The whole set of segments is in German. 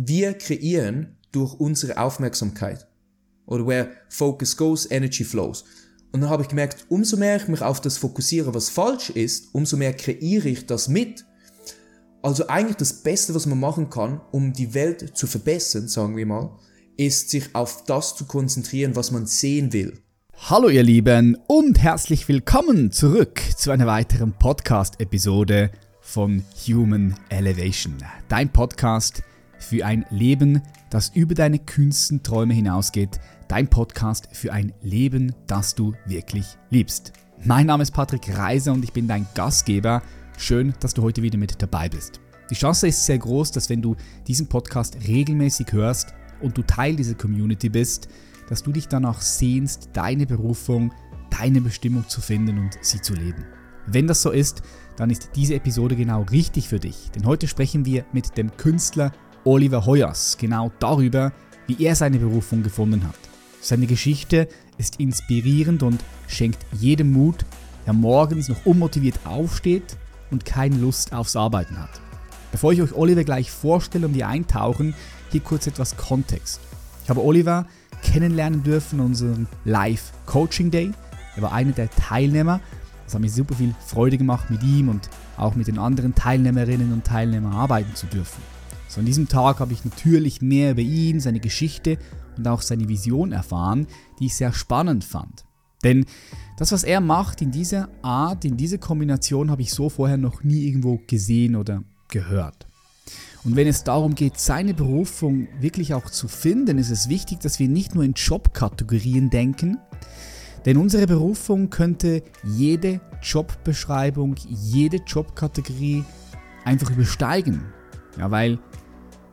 wir kreieren durch unsere Aufmerksamkeit. Oder where focus goes, energy flows. Und dann habe ich gemerkt, umso mehr ich mich auf das fokussiere, was falsch ist, umso mehr kreiere ich das mit. Also eigentlich das Beste, was man machen kann, um die Welt zu verbessern, sagen wir mal, ist sich auf das zu konzentrieren, was man sehen will. Hallo ihr Lieben und herzlich willkommen zurück zu einer weiteren Podcast-Episode von Human Elevation. Dein Podcast für ein Leben, das über deine kühnsten Träume hinausgeht. Dein Podcast für ein Leben, das du wirklich liebst. Mein Name ist Patrick Reiser und ich bin dein Gastgeber. Schön, dass du heute wieder mit dabei bist. Die Chance ist sehr groß, dass wenn du diesen Podcast regelmäßig hörst und du Teil dieser Community bist, dass du dich danach sehnst, deine Berufung, deine Bestimmung zu finden und sie zu leben. Wenn das so ist, dann ist diese Episode genau richtig für dich, denn heute sprechen wir mit dem Künstler Oliver Hoyers genau darüber, wie er seine Berufung gefunden hat. Seine Geschichte ist inspirierend und schenkt jedem Mut, der morgens noch unmotiviert aufsteht und keine Lust aufs Arbeiten hat. Bevor ich euch Oliver gleich vorstelle und wir eintauchen, hier kurz etwas Kontext. Ich habe Oliver kennenlernen dürfen in unserem Live Coaching Day. Er war einer der Teilnehmer. Es hat mir super viel Freude gemacht, mit ihm und auch mit den anderen Teilnehmerinnen und Teilnehmern arbeiten zu dürfen. So an diesem Tag habe ich natürlich mehr über ihn, seine Geschichte und auch seine Vision erfahren, die ich sehr spannend fand. Denn das, was er macht in dieser Art, in dieser Kombination, habe ich so vorher noch nie irgendwo gesehen oder gehört. Und wenn es darum geht, seine Berufung wirklich auch zu finden, ist es wichtig, dass wir nicht nur in Jobkategorien denken, denn unsere Berufung könnte jede Jobbeschreibung, jede Jobkategorie einfach übersteigen. Ja, weil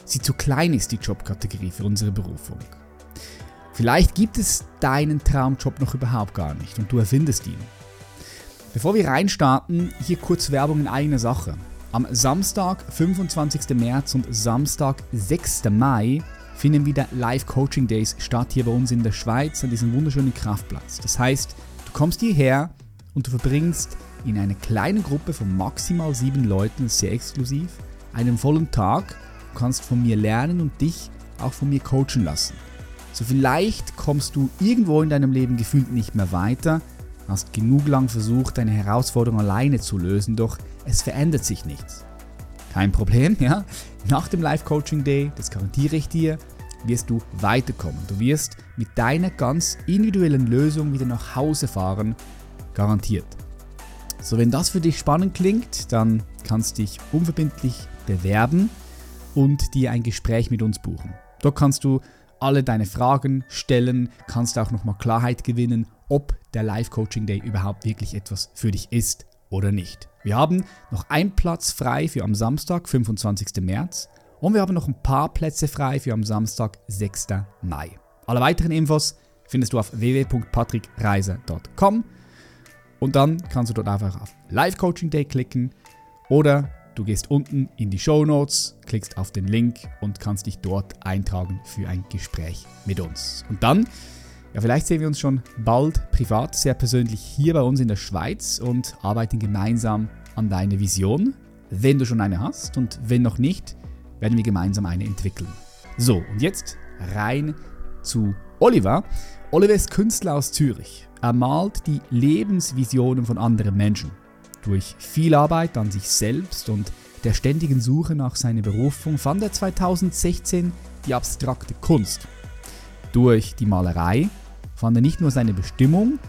sie zu klein ist, die Jobkategorie für unsere Berufung. Vielleicht gibt es deinen Traumjob noch überhaupt gar nicht und du erfindest ihn. Bevor wir reinstarten, hier kurz Werbung in eigener Sache. Am Samstag, 25. März und Samstag, 6. Mai finden wieder Live Coaching Days statt hier bei uns in der Schweiz an diesem wunderschönen Kraftplatz. Das heißt, du kommst hierher und du verbringst in einer kleinen Gruppe von maximal sieben Leuten, sehr exklusiv, einen vollen Tag kannst von mir lernen und dich auch von mir coachen lassen. So vielleicht kommst du irgendwo in deinem Leben gefühlt nicht mehr weiter, hast genug lang versucht, deine Herausforderung alleine zu lösen, doch es verändert sich nichts. Kein Problem, ja? Nach dem Live Coaching Day, das garantiere ich dir, wirst du weiterkommen. Du wirst mit deiner ganz individuellen Lösung wieder nach Hause fahren, garantiert. So, wenn das für dich spannend klingt, dann kannst du dich unverbindlich bewerben und dir ein Gespräch mit uns buchen. Dort kannst du alle deine Fragen stellen, kannst auch nochmal Klarheit gewinnen, ob der Live Coaching Day überhaupt wirklich etwas für dich ist oder nicht. Wir haben noch einen Platz frei für am Samstag, 25. März und wir haben noch ein paar Plätze frei für am Samstag, 6. Mai. Alle weiteren Infos findest du auf www.patrickreiser.com und dann kannst du dort einfach auf Live Coaching Day klicken oder Du gehst unten in die Show Notes, klickst auf den Link und kannst dich dort eintragen für ein Gespräch mit uns. Und dann, ja, vielleicht sehen wir uns schon bald privat, sehr persönlich hier bei uns in der Schweiz und arbeiten gemeinsam an deiner Vision, wenn du schon eine hast und wenn noch nicht, werden wir gemeinsam eine entwickeln. So, und jetzt rein zu Oliver. Oliver ist Künstler aus Zürich. Er malt die Lebensvisionen von anderen Menschen. Durch viel Arbeit an sich selbst und der ständigen Suche nach seiner Berufung fand er 2016 die abstrakte Kunst. Durch die Malerei fand er nicht nur seine Bestimmung,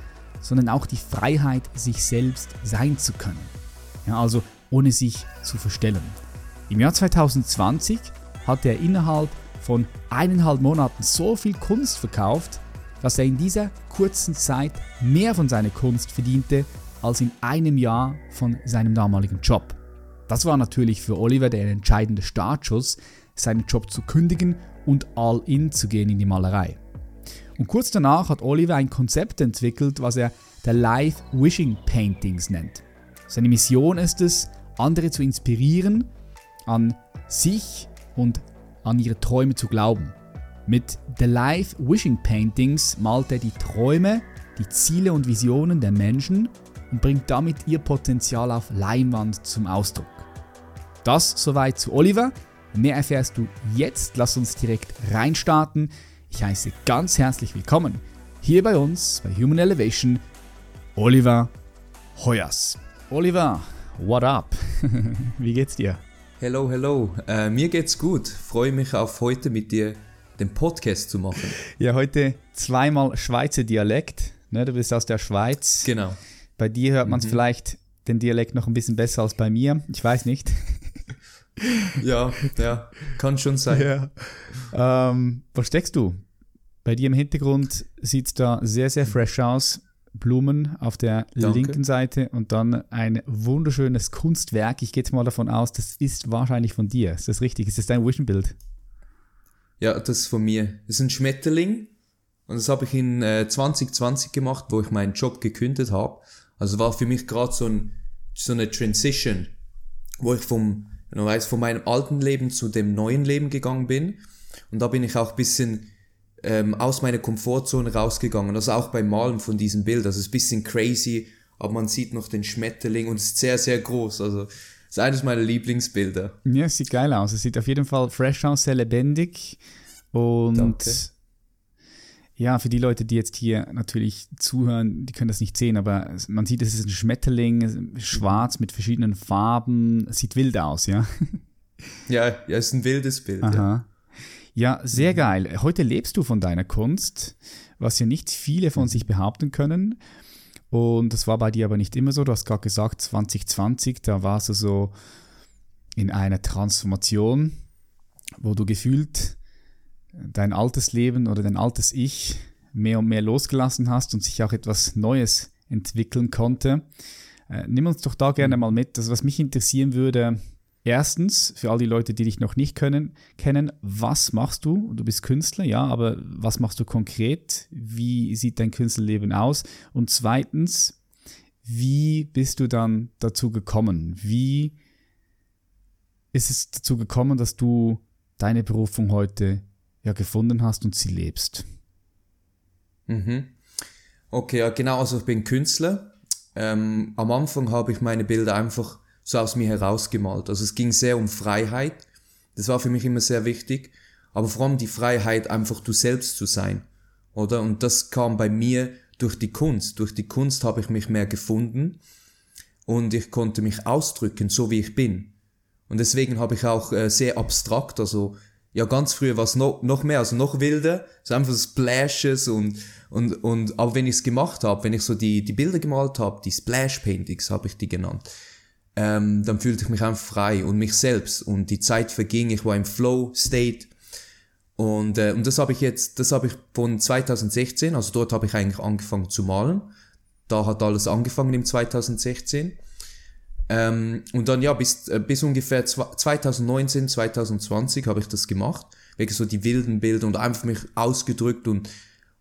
sondern auch die Freiheit, sich selbst sein zu können. Ja, also ohne sich zu verstellen. Im Jahr 2020 hat er innerhalb von eineinhalb Monaten so viel Kunst verkauft, dass er in dieser kurzen Zeit mehr von seiner Kunst verdiente als in einem Jahr von seinem damaligen Job. Das war natürlich für Oliver der entscheidende Startschuss, seinen Job zu kündigen und all in zu gehen in die Malerei. Und kurz danach hat Oliver ein Konzept entwickelt, was er der Life Wishing Paintings nennt. Seine Mission ist es, andere zu inspirieren, an sich und an ihre Träume zu glauben. Mit The Life Wishing Paintings malt er die Träume, die Ziele und Visionen der Menschen und bringt damit ihr Potenzial auf Leinwand zum Ausdruck. Das soweit zu Oliver. Mehr erfährst du jetzt. Lass uns direkt reinstarten. Ich heiße ganz herzlich willkommen hier bei uns bei Human Elevation Oliver Hoyers. Oliver, what up? Wie geht's dir? Hello, hello. Äh, mir geht's gut. Freue mich auf heute mit dir den Podcast zu machen. Ja, heute zweimal Schweizer Dialekt. Ne, du bist aus der Schweiz. Genau. Bei dir hört man es mhm. vielleicht den Dialekt noch ein bisschen besser als bei mir. Ich weiß nicht. ja, ja, kann schon sein. Ja. Ähm, wo steckst du? Bei dir im Hintergrund sieht es da sehr, sehr fresh aus. Blumen auf der Danke. linken Seite und dann ein wunderschönes Kunstwerk. Ich gehe jetzt mal davon aus, das ist wahrscheinlich von dir. Ist das richtig? Ist das dein Vision-Bild? Ja, das ist von mir. Das ist ein Schmetterling und das habe ich in äh, 2020 gemacht, wo ich meinen Job gekündigt habe. Also war für mich gerade so, ein, so eine Transition, wo ich vom, du weißt, von meinem alten Leben zu dem neuen Leben gegangen bin. Und da bin ich auch bisschen ähm, aus meiner Komfortzone rausgegangen. Also auch beim Malen von diesem Bild. Also es ist bisschen crazy, aber man sieht noch den Schmetterling und es ist sehr, sehr groß. Also es ist eines meiner Lieblingsbilder. Ja, es sieht geil aus. Es sieht auf jeden Fall fresh aus, sehr lebendig. Und Danke. Ja, für die Leute, die jetzt hier natürlich zuhören, die können das nicht sehen, aber man sieht, es ist ein Schmetterling, schwarz mit verschiedenen Farben, sieht wild aus, ja? Ja, ja, ist ein wildes Bild. Aha. Ja. ja, sehr geil. Heute lebst du von deiner Kunst, was ja nicht viele von sich behaupten können. Und das war bei dir aber nicht immer so. Du hast gerade gesagt, 2020, da warst du so in einer Transformation, wo du gefühlt dein altes Leben oder dein altes Ich mehr und mehr losgelassen hast und sich auch etwas Neues entwickeln konnte. Äh, nimm uns doch da gerne mal mit. Also was mich interessieren würde, erstens, für all die Leute, die dich noch nicht können, kennen, was machst du? Du bist Künstler, ja, aber was machst du konkret? Wie sieht dein Künstlerleben aus? Und zweitens, wie bist du dann dazu gekommen? Wie ist es dazu gekommen, dass du deine Berufung heute ja gefunden hast und sie lebst. Mhm. Okay, ja, genau, also ich bin Künstler. Ähm, am Anfang habe ich meine Bilder einfach so aus mir herausgemalt. Also es ging sehr um Freiheit. Das war für mich immer sehr wichtig. Aber vor allem die Freiheit, einfach du selbst zu sein. Oder? Und das kam bei mir durch die Kunst. Durch die Kunst habe ich mich mehr gefunden. Und ich konnte mich ausdrücken, so wie ich bin. Und deswegen habe ich auch äh, sehr abstrakt, also ja, ganz früher war es noch, noch mehr, also noch wilder, so einfach Splashes und, und, und, aber wenn ich es gemacht habe, wenn ich so die, die Bilder gemalt habe, die Splash Paintings habe ich die genannt, ähm, dann fühlte ich mich einfach frei und mich selbst. Und die Zeit verging, ich war im Flow State. Und, äh, und das habe ich jetzt, das habe ich von 2016, also dort habe ich eigentlich angefangen zu malen, da hat alles angefangen im 2016 ähm, und dann ja, bis, äh, bis ungefähr 2019, 2020 habe ich das gemacht. Wirklich so die wilden Bilder und einfach mich ausgedrückt und,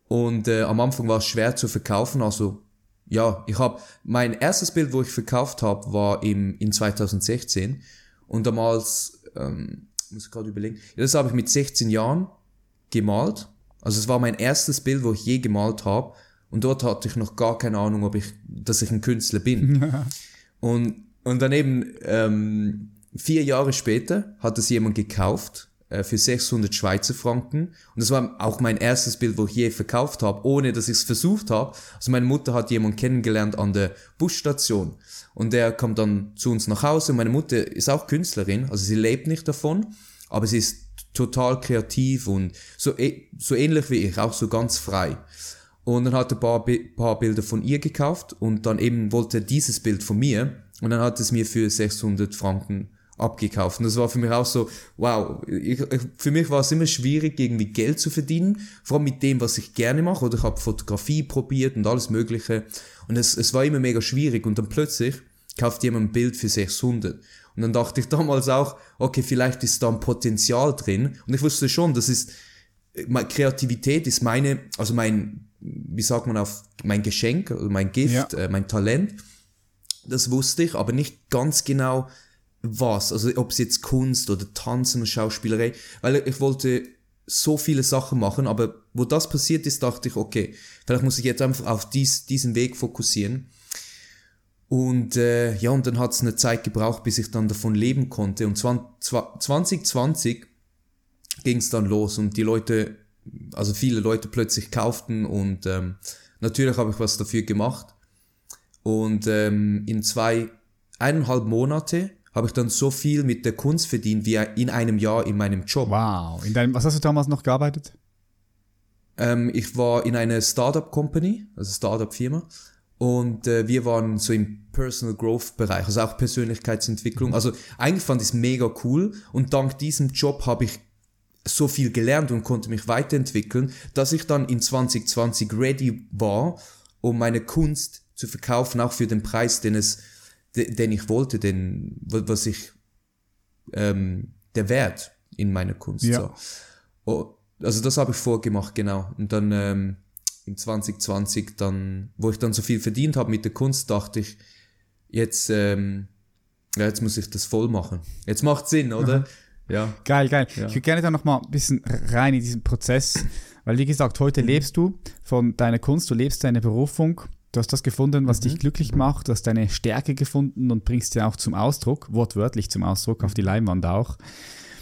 und äh, am Anfang war es schwer zu verkaufen. Also ja, ich habe mein erstes Bild, wo ich verkauft habe, war im, in 2016 und damals, ähm, muss ich gerade überlegen, ja, das habe ich mit 16 Jahren gemalt. Also es war mein erstes Bild, wo ich je gemalt habe und dort hatte ich noch gar keine Ahnung, ob ich, dass ich ein Künstler bin. und und dann eben ähm, vier Jahre später hat es jemand gekauft äh, für 600 Schweizer Franken. Und das war auch mein erstes Bild, wo ich je verkauft habe, ohne dass ich es versucht habe. Also meine Mutter hat jemanden kennengelernt an der Busstation. Und der kommt dann zu uns nach Hause. Meine Mutter ist auch Künstlerin, also sie lebt nicht davon, aber sie ist total kreativ und so, e, so ähnlich wie ich, auch so ganz frei. Und dann hat er ein paar, paar Bilder von ihr gekauft und dann eben wollte er dieses Bild von mir und dann hat es mir für 600 Franken abgekauft. Und das war für mich auch so, wow, ich, ich, für mich war es immer schwierig, irgendwie Geld zu verdienen, vor allem mit dem, was ich gerne mache. Oder ich habe Fotografie probiert und alles Mögliche. Und es, es war immer mega schwierig. Und dann plötzlich kauft jemand ein Bild für 600. Und dann dachte ich damals auch, okay, vielleicht ist da ein Potenzial drin. Und ich wusste schon, das ist, meine Kreativität ist meine, also mein, wie sagt man auf, mein Geschenk, also mein Gift, ja. äh, mein Talent das wusste ich, aber nicht ganz genau was. Also ob es jetzt Kunst oder Tanzen oder Schauspielerei, weil ich wollte so viele Sachen machen, aber wo das passiert ist, dachte ich, okay, vielleicht muss ich jetzt einfach auf dies, diesen Weg fokussieren. Und äh, ja, und dann hat es eine Zeit gebraucht, bis ich dann davon leben konnte. Und 2020 ging es dann los und die Leute, also viele Leute plötzlich kauften und ähm, natürlich habe ich was dafür gemacht. Und ähm, in zwei, eineinhalb Monate habe ich dann so viel mit der Kunst verdient wie in einem Jahr in meinem Job. Wow. In deinem, was hast du damals noch gearbeitet? Ähm, ich war in einer Startup Company, also Startup Firma. Und äh, wir waren so im Personal Growth Bereich, also auch Persönlichkeitsentwicklung. Also eigentlich fand ich es mega cool und dank diesem Job habe ich so viel gelernt und konnte mich weiterentwickeln, dass ich dann in 2020 ready war, um meine Kunst zu verkaufen, auch für den Preis, den es, den ich wollte, den, was ich, ähm, der Wert in meiner Kunst. Ja. So. Also das habe ich vorgemacht, genau. Und dann ähm, in 2020, dann, wo ich dann so viel verdient habe mit der Kunst, dachte ich, jetzt, ähm, ja, jetzt muss ich das voll machen. Jetzt macht Sinn, oder? Mhm. Ja. Geil, geil. Ja. Ich würde gerne da noch mal ein bisschen rein in diesen Prozess, weil wie gesagt, heute mhm. lebst du von deiner Kunst, du lebst deine Berufung, du hast das gefunden, was mhm. dich glücklich macht, du hast deine Stärke gefunden und bringst sie auch zum Ausdruck, wortwörtlich zum Ausdruck, auf die Leinwand auch.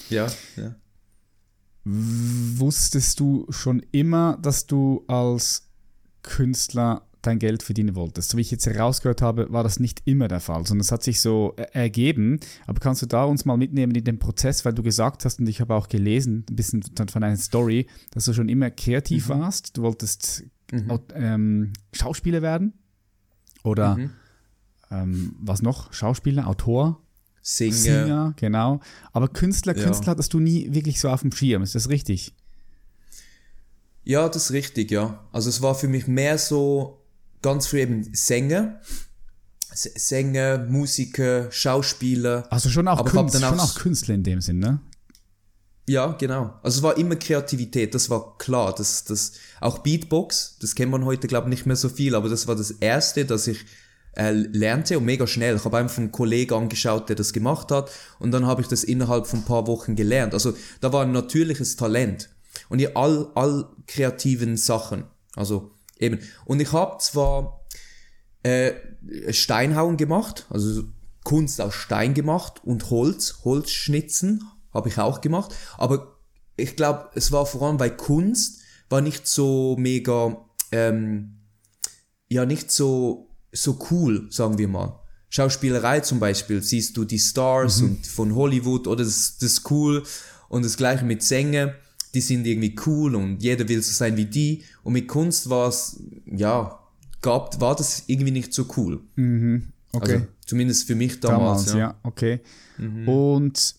Ja, ja. Wusstest du schon immer, dass du als Künstler dein Geld verdienen wolltest. So wie ich jetzt herausgehört habe, war das nicht immer der Fall, sondern es hat sich so ergeben. Aber kannst du da uns mal mitnehmen in den Prozess, weil du gesagt hast, und ich habe auch gelesen, ein bisschen von deiner Story, dass du schon immer kreativ mhm. warst. Du wolltest mhm. ähm, Schauspieler werden? Oder mhm. ähm, was noch? Schauspieler, Autor? Singer. Singer, genau. Aber Künstler, ja. Künstler hattest du nie wirklich so auf dem Schirm, ist das richtig? Ja, das ist richtig, ja. Also es war für mich mehr so, ganz früh eben Sänger. Sänger, Musiker, Schauspieler. Also schon auch, Künstler, schon auch Künstler in dem Sinn, ne? Ja, genau. Also es war immer Kreativität, das war klar. Das, das, auch Beatbox, das kennt man heute, glaube ich, nicht mehr so viel, aber das war das Erste, das ich äh, lernte und mega schnell. Ich habe einfach einen Kollegen angeschaut, der das gemacht hat und dann habe ich das innerhalb von ein paar Wochen gelernt. Also da war ein natürliches Talent. Und in all, all kreativen Sachen. Also Eben. Und ich habe zwar äh, Steinhauen gemacht, also Kunst aus Stein gemacht und Holz, Holzschnitzen habe ich auch gemacht, aber ich glaube, es war vor allem, weil Kunst war nicht so mega, ähm, ja, nicht so, so cool, sagen wir mal. Schauspielerei zum Beispiel, siehst du die Stars mhm. und von Hollywood oder das, das ist cool und das gleiche mit Sänger die sind irgendwie cool und jeder will so sein wie die. Und mit Kunst war es, ja, gab, war das irgendwie nicht so cool. Mhm. Okay. Also, zumindest für mich damals. damals ja. ja, okay. Mhm. Und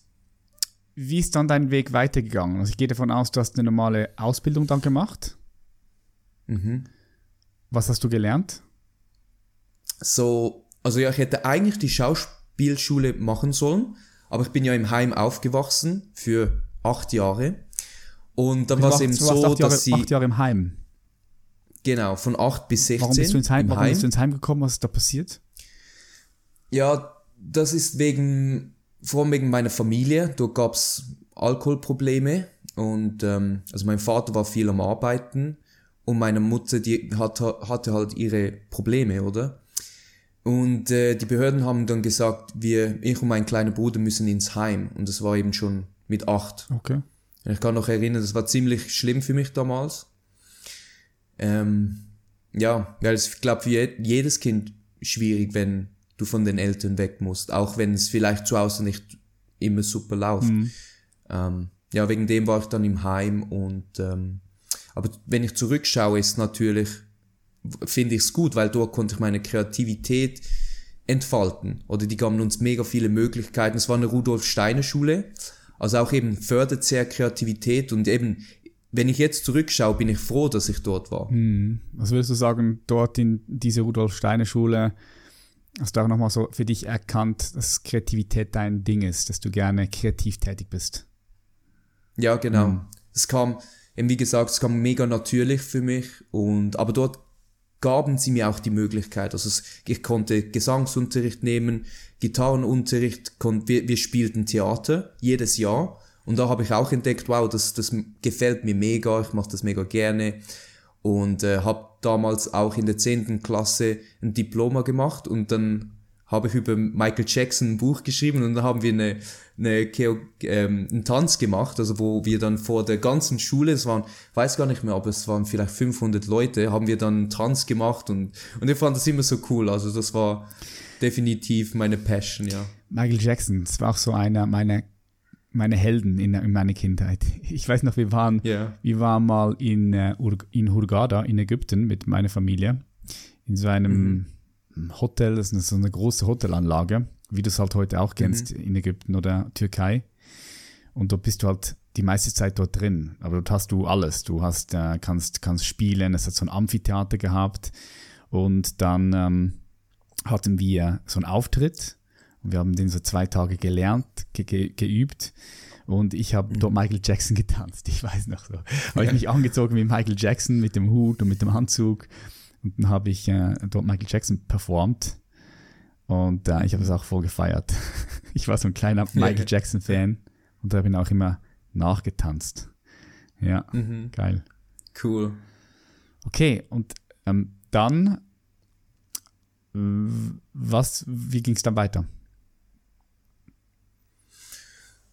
wie ist dann dein Weg weitergegangen? Also ich gehe davon aus, du hast eine normale Ausbildung dann gemacht. Mhm. Was hast du gelernt? So, also ja, ich hätte eigentlich die Schauspielschule machen sollen, aber ich bin ja im Heim aufgewachsen für acht Jahre. Und dann war es eben so, acht Jahre, dass sie... Acht Jahre im Heim. Genau, von 8 bis 16. Warum bist du ins Heim, warum Heim. bist du ins Heim gekommen? Was ist da passiert? Ja, das ist wegen, vor allem wegen meiner Familie. Da gab es Alkoholprobleme und ähm, also mein Vater war viel am Arbeiten und meine Mutter, die hat, hatte halt ihre Probleme, oder? Und äh, die Behörden haben dann gesagt, wir, ich und mein kleiner Bruder müssen ins Heim. Und das war eben schon mit acht. Okay. Ich kann noch erinnern, das war ziemlich schlimm für mich damals. Ähm, ja, weil es, ich glaube, für jedes Kind schwierig, wenn du von den Eltern weg musst, auch wenn es vielleicht zu Hause nicht immer super läuft. Mhm. Ähm, ja, wegen dem war ich dann im Heim und ähm, aber wenn ich zurückschaue, ist natürlich finde ich es gut, weil dort konnte ich meine Kreativität entfalten oder die gaben uns mega viele Möglichkeiten. Es war eine Rudolf Steiner Schule also auch eben fördert sehr Kreativität und eben, wenn ich jetzt zurückschaue, bin ich froh, dass ich dort war. Hm. Was würdest du sagen, dort in diese Rudolf Steiner Schule hast du auch nochmal so für dich erkannt, dass Kreativität dein Ding ist, dass du gerne kreativ tätig bist? Ja, genau. Hm. Es kam, eben wie gesagt, es kam mega natürlich für mich und, aber dort gaben sie mir auch die Möglichkeit. Also ich konnte Gesangsunterricht nehmen, Gitarrenunterricht, wir, wir spielten Theater jedes Jahr. Und da habe ich auch entdeckt, wow, das, das gefällt mir mega, ich mache das mega gerne. Und äh, habe damals auch in der 10. Klasse ein Diploma gemacht und dann habe ich über Michael Jackson ein Buch geschrieben und dann haben wir eine, eine Cheo, ähm, einen Tanz gemacht, also wo wir dann vor der ganzen Schule, es waren, weiß gar nicht mehr, aber es waren vielleicht 500 Leute, haben wir dann einen Tanz gemacht und, und ich fand das immer so cool, also das war definitiv meine Passion, ja. Michael Jackson, das war auch so einer meiner meine Helden in, in meiner Kindheit. Ich weiß noch, wir waren, Ja. wir waren mal in, äh, in Hurghada in Ägypten mit meiner Familie in so einem Hotel, das ist so eine große Hotelanlage, wie du es halt heute auch kennst in Ägypten oder Türkei. Und dort bist du halt die meiste Zeit dort drin. Aber dort hast du alles. Du hast, äh, kannst, kannst spielen. Es hat so ein Amphitheater gehabt. Und dann ähm, hatten wir so einen Auftritt. Und wir haben den so zwei Tage gelernt, ge ge geübt. Und ich habe dort Michael Jackson getanzt. Ich weiß noch so. Habe ich mich angezogen wie Michael Jackson mit dem Hut und mit dem Anzug. Und dann habe ich äh, dort Michael Jackson performt. Und äh, ich habe es auch voll gefeiert. Ich war so ein kleiner Michael Jackson-Fan. Und da bin ich auch immer nachgetanzt. Ja, Mhm. geil. Cool. Okay, und ähm, dann, was, wie ging es dann weiter?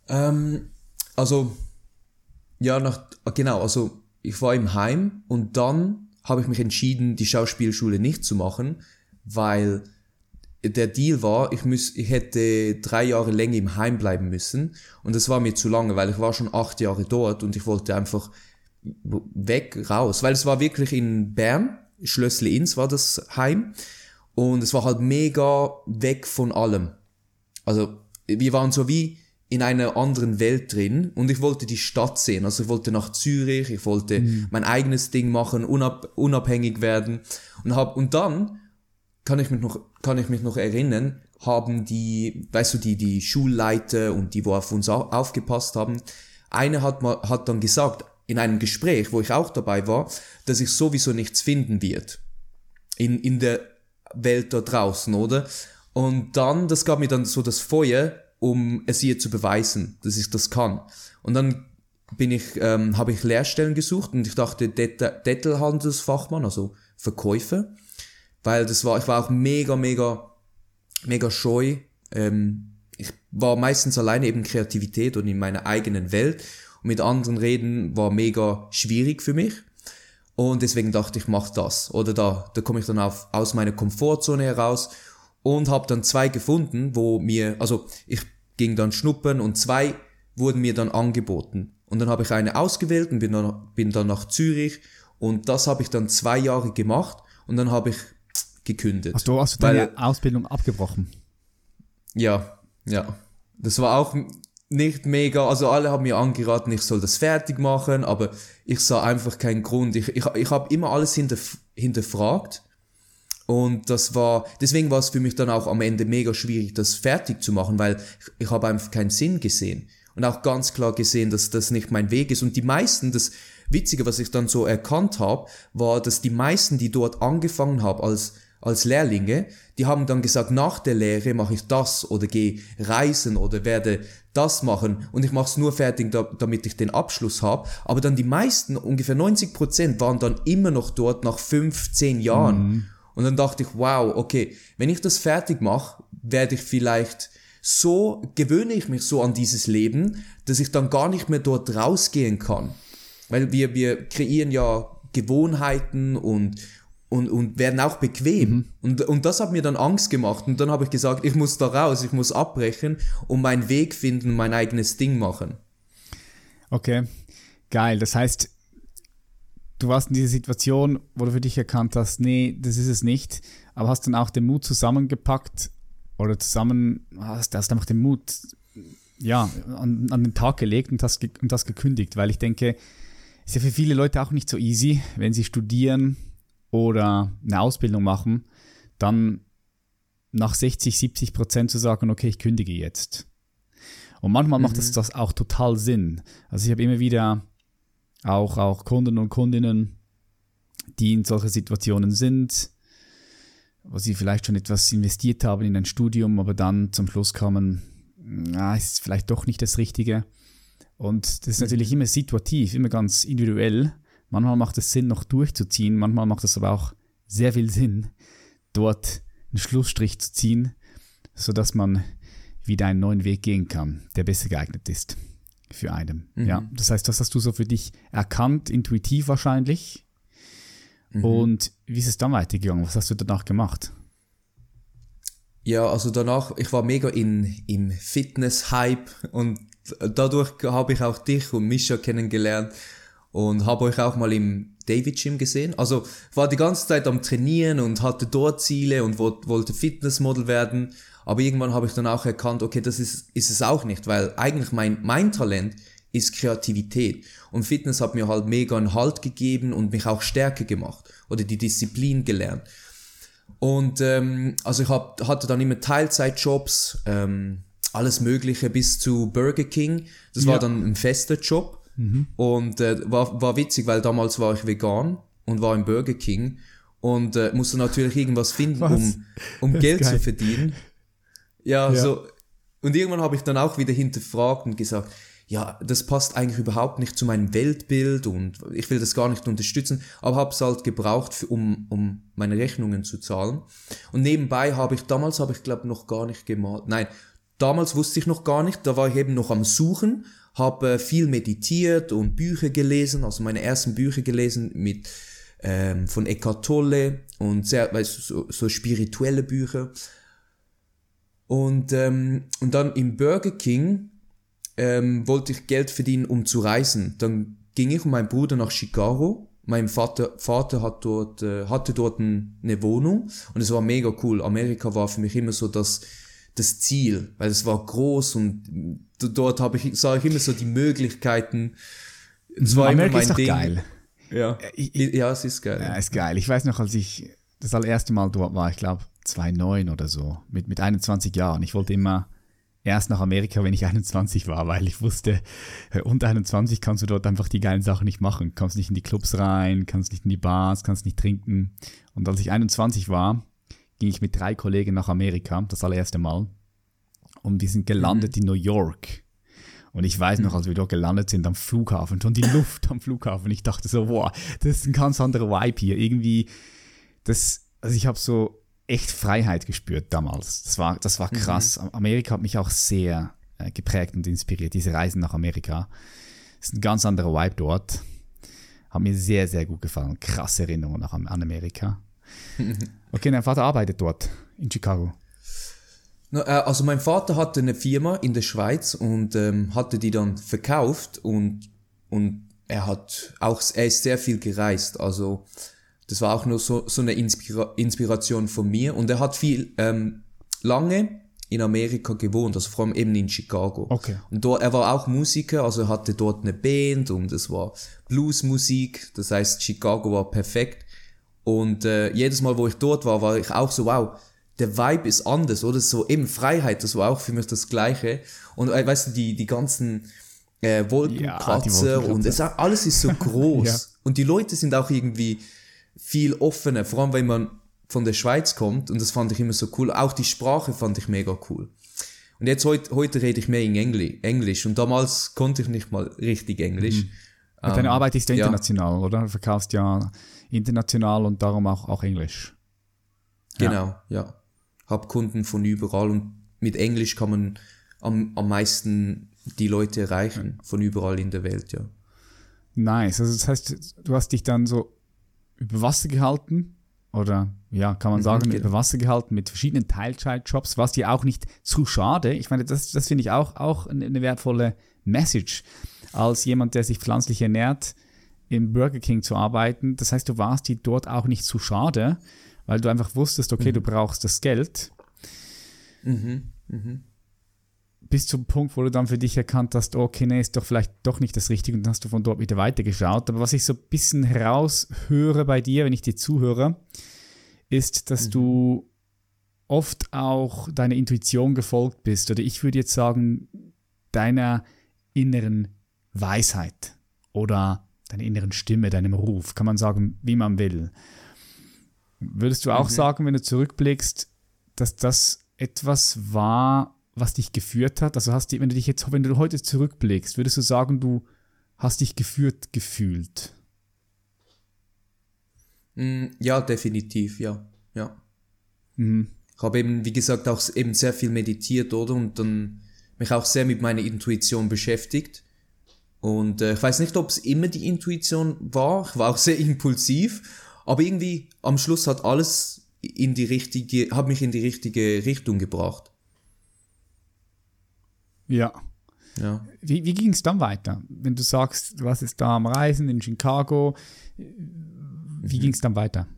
Ähm, also, ja, nach, genau, also ich war im Heim und dann habe ich mich entschieden, die Schauspielschule nicht zu machen, weil der Deal war, ich, müß, ich hätte drei Jahre länger im Heim bleiben müssen. Und das war mir zu lange, weil ich war schon acht Jahre dort und ich wollte einfach weg, raus, weil es war wirklich in Bern, Schlössli Inns war das Heim. Und es war halt mega weg von allem. Also wir waren so wie in einer anderen Welt drin und ich wollte die Stadt sehen. Also ich wollte nach Zürich, ich wollte mein eigenes Ding machen, unab unabhängig werden. Und hab und dann kann ich mich noch kann ich mich noch erinnern, haben die, weißt du, die die Schulleiter und die wo auf uns au- aufgepasst haben, eine hat mal hat dann gesagt in einem Gespräch, wo ich auch dabei war, dass ich sowieso nichts finden wird in, in der Welt da draußen, oder? Und dann, das gab mir dann so das Feuer, um es ihr zu beweisen, dass ich das kann. Und dann bin ich, ähm, habe ich Lehrstellen gesucht und ich dachte Det- Dettelhandelsfachmann, also Verkäufer, weil das war, ich war auch mega, mega, mega scheu. Ähm, ich war meistens alleine eben Kreativität und in meiner eigenen Welt und mit anderen reden war mega schwierig für mich. Und deswegen dachte ich, mach das. Oder da, da komme ich dann auf, aus meiner Komfortzone heraus und habe dann zwei gefunden, wo mir, also ich ging dann schnuppern und zwei wurden mir dann angeboten. Und dann habe ich eine ausgewählt und bin dann, bin dann nach Zürich und das habe ich dann zwei Jahre gemacht und dann habe ich gekündigt. Hast du, hast Weil- deine Ausbildung abgebrochen? Ja, ja. Das war auch nicht mega, also alle haben mir angeraten, ich soll das fertig machen, aber ich sah einfach keinen Grund. Ich, ich, ich habe immer alles hinterf hinterfragt und das war, deswegen war es für mich dann auch am Ende mega schwierig, das fertig zu machen, weil ich, ich habe einfach keinen Sinn gesehen und auch ganz klar gesehen, dass das nicht mein Weg ist. Und die meisten, das Witzige, was ich dann so erkannt habe, war, dass die meisten, die dort angefangen haben als als Lehrlinge, die haben dann gesagt, nach der Lehre mache ich das oder gehe reisen oder werde das machen und ich mache es nur fertig, da, damit ich den Abschluss habe. Aber dann die meisten, ungefähr 90 Prozent, waren dann immer noch dort nach fünf, zehn Jahren. Und dann dachte ich, wow, okay, wenn ich das fertig mache, werde ich vielleicht so, gewöhne ich mich so an dieses Leben, dass ich dann gar nicht mehr dort rausgehen kann. Weil wir, wir kreieren ja Gewohnheiten und, und, und werden auch bequem. Und, und das hat mir dann Angst gemacht. Und dann habe ich gesagt, ich muss da raus, ich muss abbrechen und meinen Weg finden, mein eigenes Ding machen. Okay, geil. Das heißt, du warst in dieser Situation, wo du für dich erkannt hast, nee, das ist es nicht, aber hast dann auch den Mut zusammengepackt oder zusammen, hast, hast einfach den Mut ja, an, an den Tag gelegt und hast, und hast gekündigt, weil ich denke, ist ja für viele Leute auch nicht so easy, wenn sie studieren oder eine Ausbildung machen, dann nach 60, 70 Prozent zu sagen, okay, ich kündige jetzt. Und manchmal macht das, das auch total Sinn. Also ich habe immer wieder auch, auch Kunden und Kundinnen, die in solche Situationen sind, wo sie vielleicht schon etwas investiert haben in ein Studium, aber dann zum Schluss kommen, na, ist vielleicht doch nicht das Richtige. Und das ist natürlich immer situativ, immer ganz individuell. Manchmal macht es Sinn, noch durchzuziehen, manchmal macht es aber auch sehr viel Sinn, dort einen Schlussstrich zu ziehen sodass man wieder einen neuen Weg gehen kann, der besser geeignet ist für einen. Mhm. Ja, das heißt, das hast du so für dich erkannt, intuitiv wahrscheinlich. Mhm. Und wie ist es dann weitergegangen? Was hast du danach gemacht? Ja, also danach, ich war mega in, im Fitness-Hype und dadurch habe ich auch dich und Mischa kennengelernt und habe euch auch mal im David Gym gesehen. Also war die ganze Zeit am Trainieren und hatte dort Ziele und wollte Fitnessmodel werden. Aber irgendwann habe ich dann auch erkannt, okay, das ist, ist es auch nicht, weil eigentlich mein, mein Talent ist Kreativität. Und Fitness hat mir halt mega einen Halt gegeben und mich auch stärker gemacht oder die Disziplin gelernt. Und ähm, also ich hab, hatte dann immer Teilzeitjobs, ähm, alles Mögliche bis zu Burger King. Das ja. war dann ein fester Job. Mhm. Und äh, war, war witzig, weil damals war ich vegan und war im Burger King und äh, musste natürlich irgendwas finden, Was? um, um Geld zu verdienen. Ja, ja, so. Und irgendwann habe ich dann auch wieder hinterfragt und gesagt, ja, das passt eigentlich überhaupt nicht zu meinem Weltbild und ich will das gar nicht unterstützen, aber habe es halt gebraucht, für, um, um meine Rechnungen zu zahlen. Und nebenbei habe ich, damals habe ich glaube noch gar nicht gemalt. Nein, damals wusste ich noch gar nicht, da war ich eben noch am Suchen, habe viel meditiert und Bücher gelesen, also meine ersten Bücher gelesen mit ähm, von Eckhart Tolle und sehr, weißt du, so, so spirituelle Bücher. Und, ähm, und dann im Burger King ähm, wollte ich Geld verdienen, um zu reisen. Dann ging ich und mein Bruder nach Chicago. Mein Vater, Vater hat dort, äh, hatte dort ein, eine Wohnung und es war mega cool. Amerika war für mich immer so das, das Ziel, weil es war groß und dort habe ich, sah ich immer so die Möglichkeiten. Es war Amerika immer mein ist doch Ding. geil. Ja. Ich, ja, es ist geil. Ja, ist geil. Ich weiß noch, als ich das allererste Mal dort war, ich glaube 2009 oder so, mit, mit 21 Jahren. Ich wollte immer erst nach Amerika, wenn ich 21 war, weil ich wusste, unter 21 kannst du dort einfach die geilen Sachen nicht machen. Kannst nicht in die Clubs rein, kannst nicht in die Bars, kannst nicht trinken. Und als ich 21 war, ging ich mit drei Kollegen nach Amerika, das allererste Mal. Und die sind gelandet mhm. in New York. Und ich weiß noch, als wir dort gelandet sind am Flughafen, schon die Luft am Flughafen. Ich dachte so, wow, das ist ein ganz anderer Vibe hier. Irgendwie, das, also ich habe so echt Freiheit gespürt damals. Das war, das war mhm. krass. Mhm. Amerika hat mich auch sehr äh, geprägt und inspiriert. Diese Reisen nach Amerika. Das ist ein ganz anderer Vibe dort. Hat mir sehr, sehr gut gefallen. Krasse Erinnerungen an Amerika. Okay, dein Vater arbeitet dort in Chicago. Äh, also mein Vater hatte eine Firma in der Schweiz und ähm, hatte die dann verkauft und, und er hat auch, er ist sehr viel gereist. Also das war auch nur so, so eine Inspira Inspiration von mir. Und er hat viel ähm, lange in Amerika gewohnt, also vor allem eben in Chicago. Okay. Und dort, er war auch Musiker, also er hatte dort eine Band und es war Bluesmusik, das heißt Chicago war perfekt. Und äh, jedes Mal, wo ich dort war, war ich auch so, wow, der Vibe ist anders, oder? So eben Freiheit, das war auch für mich das Gleiche. Und äh, weißt du, die, die ganzen äh, Wolkenkratzer ja, und es, alles ist so groß. ja. Und die Leute sind auch irgendwie viel offener, vor allem wenn man von der Schweiz kommt und das fand ich immer so cool. Auch die Sprache fand ich mega cool. Und jetzt heute, heute rede ich mehr in Engli Englisch und damals konnte ich nicht mal richtig Englisch. Mhm. Ähm, deine Arbeit ist ja international, ja. oder? Du verkaufst ja international und darum auch, auch Englisch. Genau, ja. ja. Hab Kunden von überall und mit Englisch kann man am, am meisten die Leute erreichen, von überall in der Welt, ja. Nice. Also das heißt, du hast dich dann so über Wasser gehalten oder ja, kann man mhm, sagen, mhm, über Wasser gehalten mit verschiedenen Teilzeitjobs, was dir auch nicht zu schade. Ich meine, das, das finde ich auch, auch eine wertvolle Message, als jemand, der sich pflanzlich ernährt, im Burger King zu arbeiten. Das heißt, du warst dir dort auch nicht zu schade, weil du einfach wusstest, okay, mhm. du brauchst das Geld. Mhm. Mhm bis zum Punkt, wo du dann für dich erkannt hast, okay, nee, ist doch vielleicht doch nicht das Richtige und dann hast du von dort wieder weitergeschaut. Aber was ich so ein bisschen heraushöre bei dir, wenn ich dir zuhöre, ist, dass mhm. du oft auch deiner Intuition gefolgt bist. Oder ich würde jetzt sagen, deiner inneren Weisheit oder deiner inneren Stimme, deinem Ruf, kann man sagen, wie man will. Würdest du auch mhm. sagen, wenn du zurückblickst, dass das etwas war, was dich geführt hat? Also hast du, wenn du dich jetzt, wenn du heute zurückblickst, würdest du sagen, du hast dich geführt gefühlt? Mm, ja, definitiv, ja. Ja. Mhm. Ich habe eben, wie gesagt, auch eben sehr viel meditiert, oder? Und dann mich auch sehr mit meiner Intuition beschäftigt. Und äh, ich weiß nicht, ob es immer die Intuition war. Ich war auch sehr impulsiv. Aber irgendwie am Schluss hat alles in die richtige, hat mich in die richtige Richtung gebracht. Ja. Ja. Wie, wie ging es dann weiter? Wenn du sagst, du warst jetzt da am Reisen in Chicago, wie mhm. ging es dann weiter?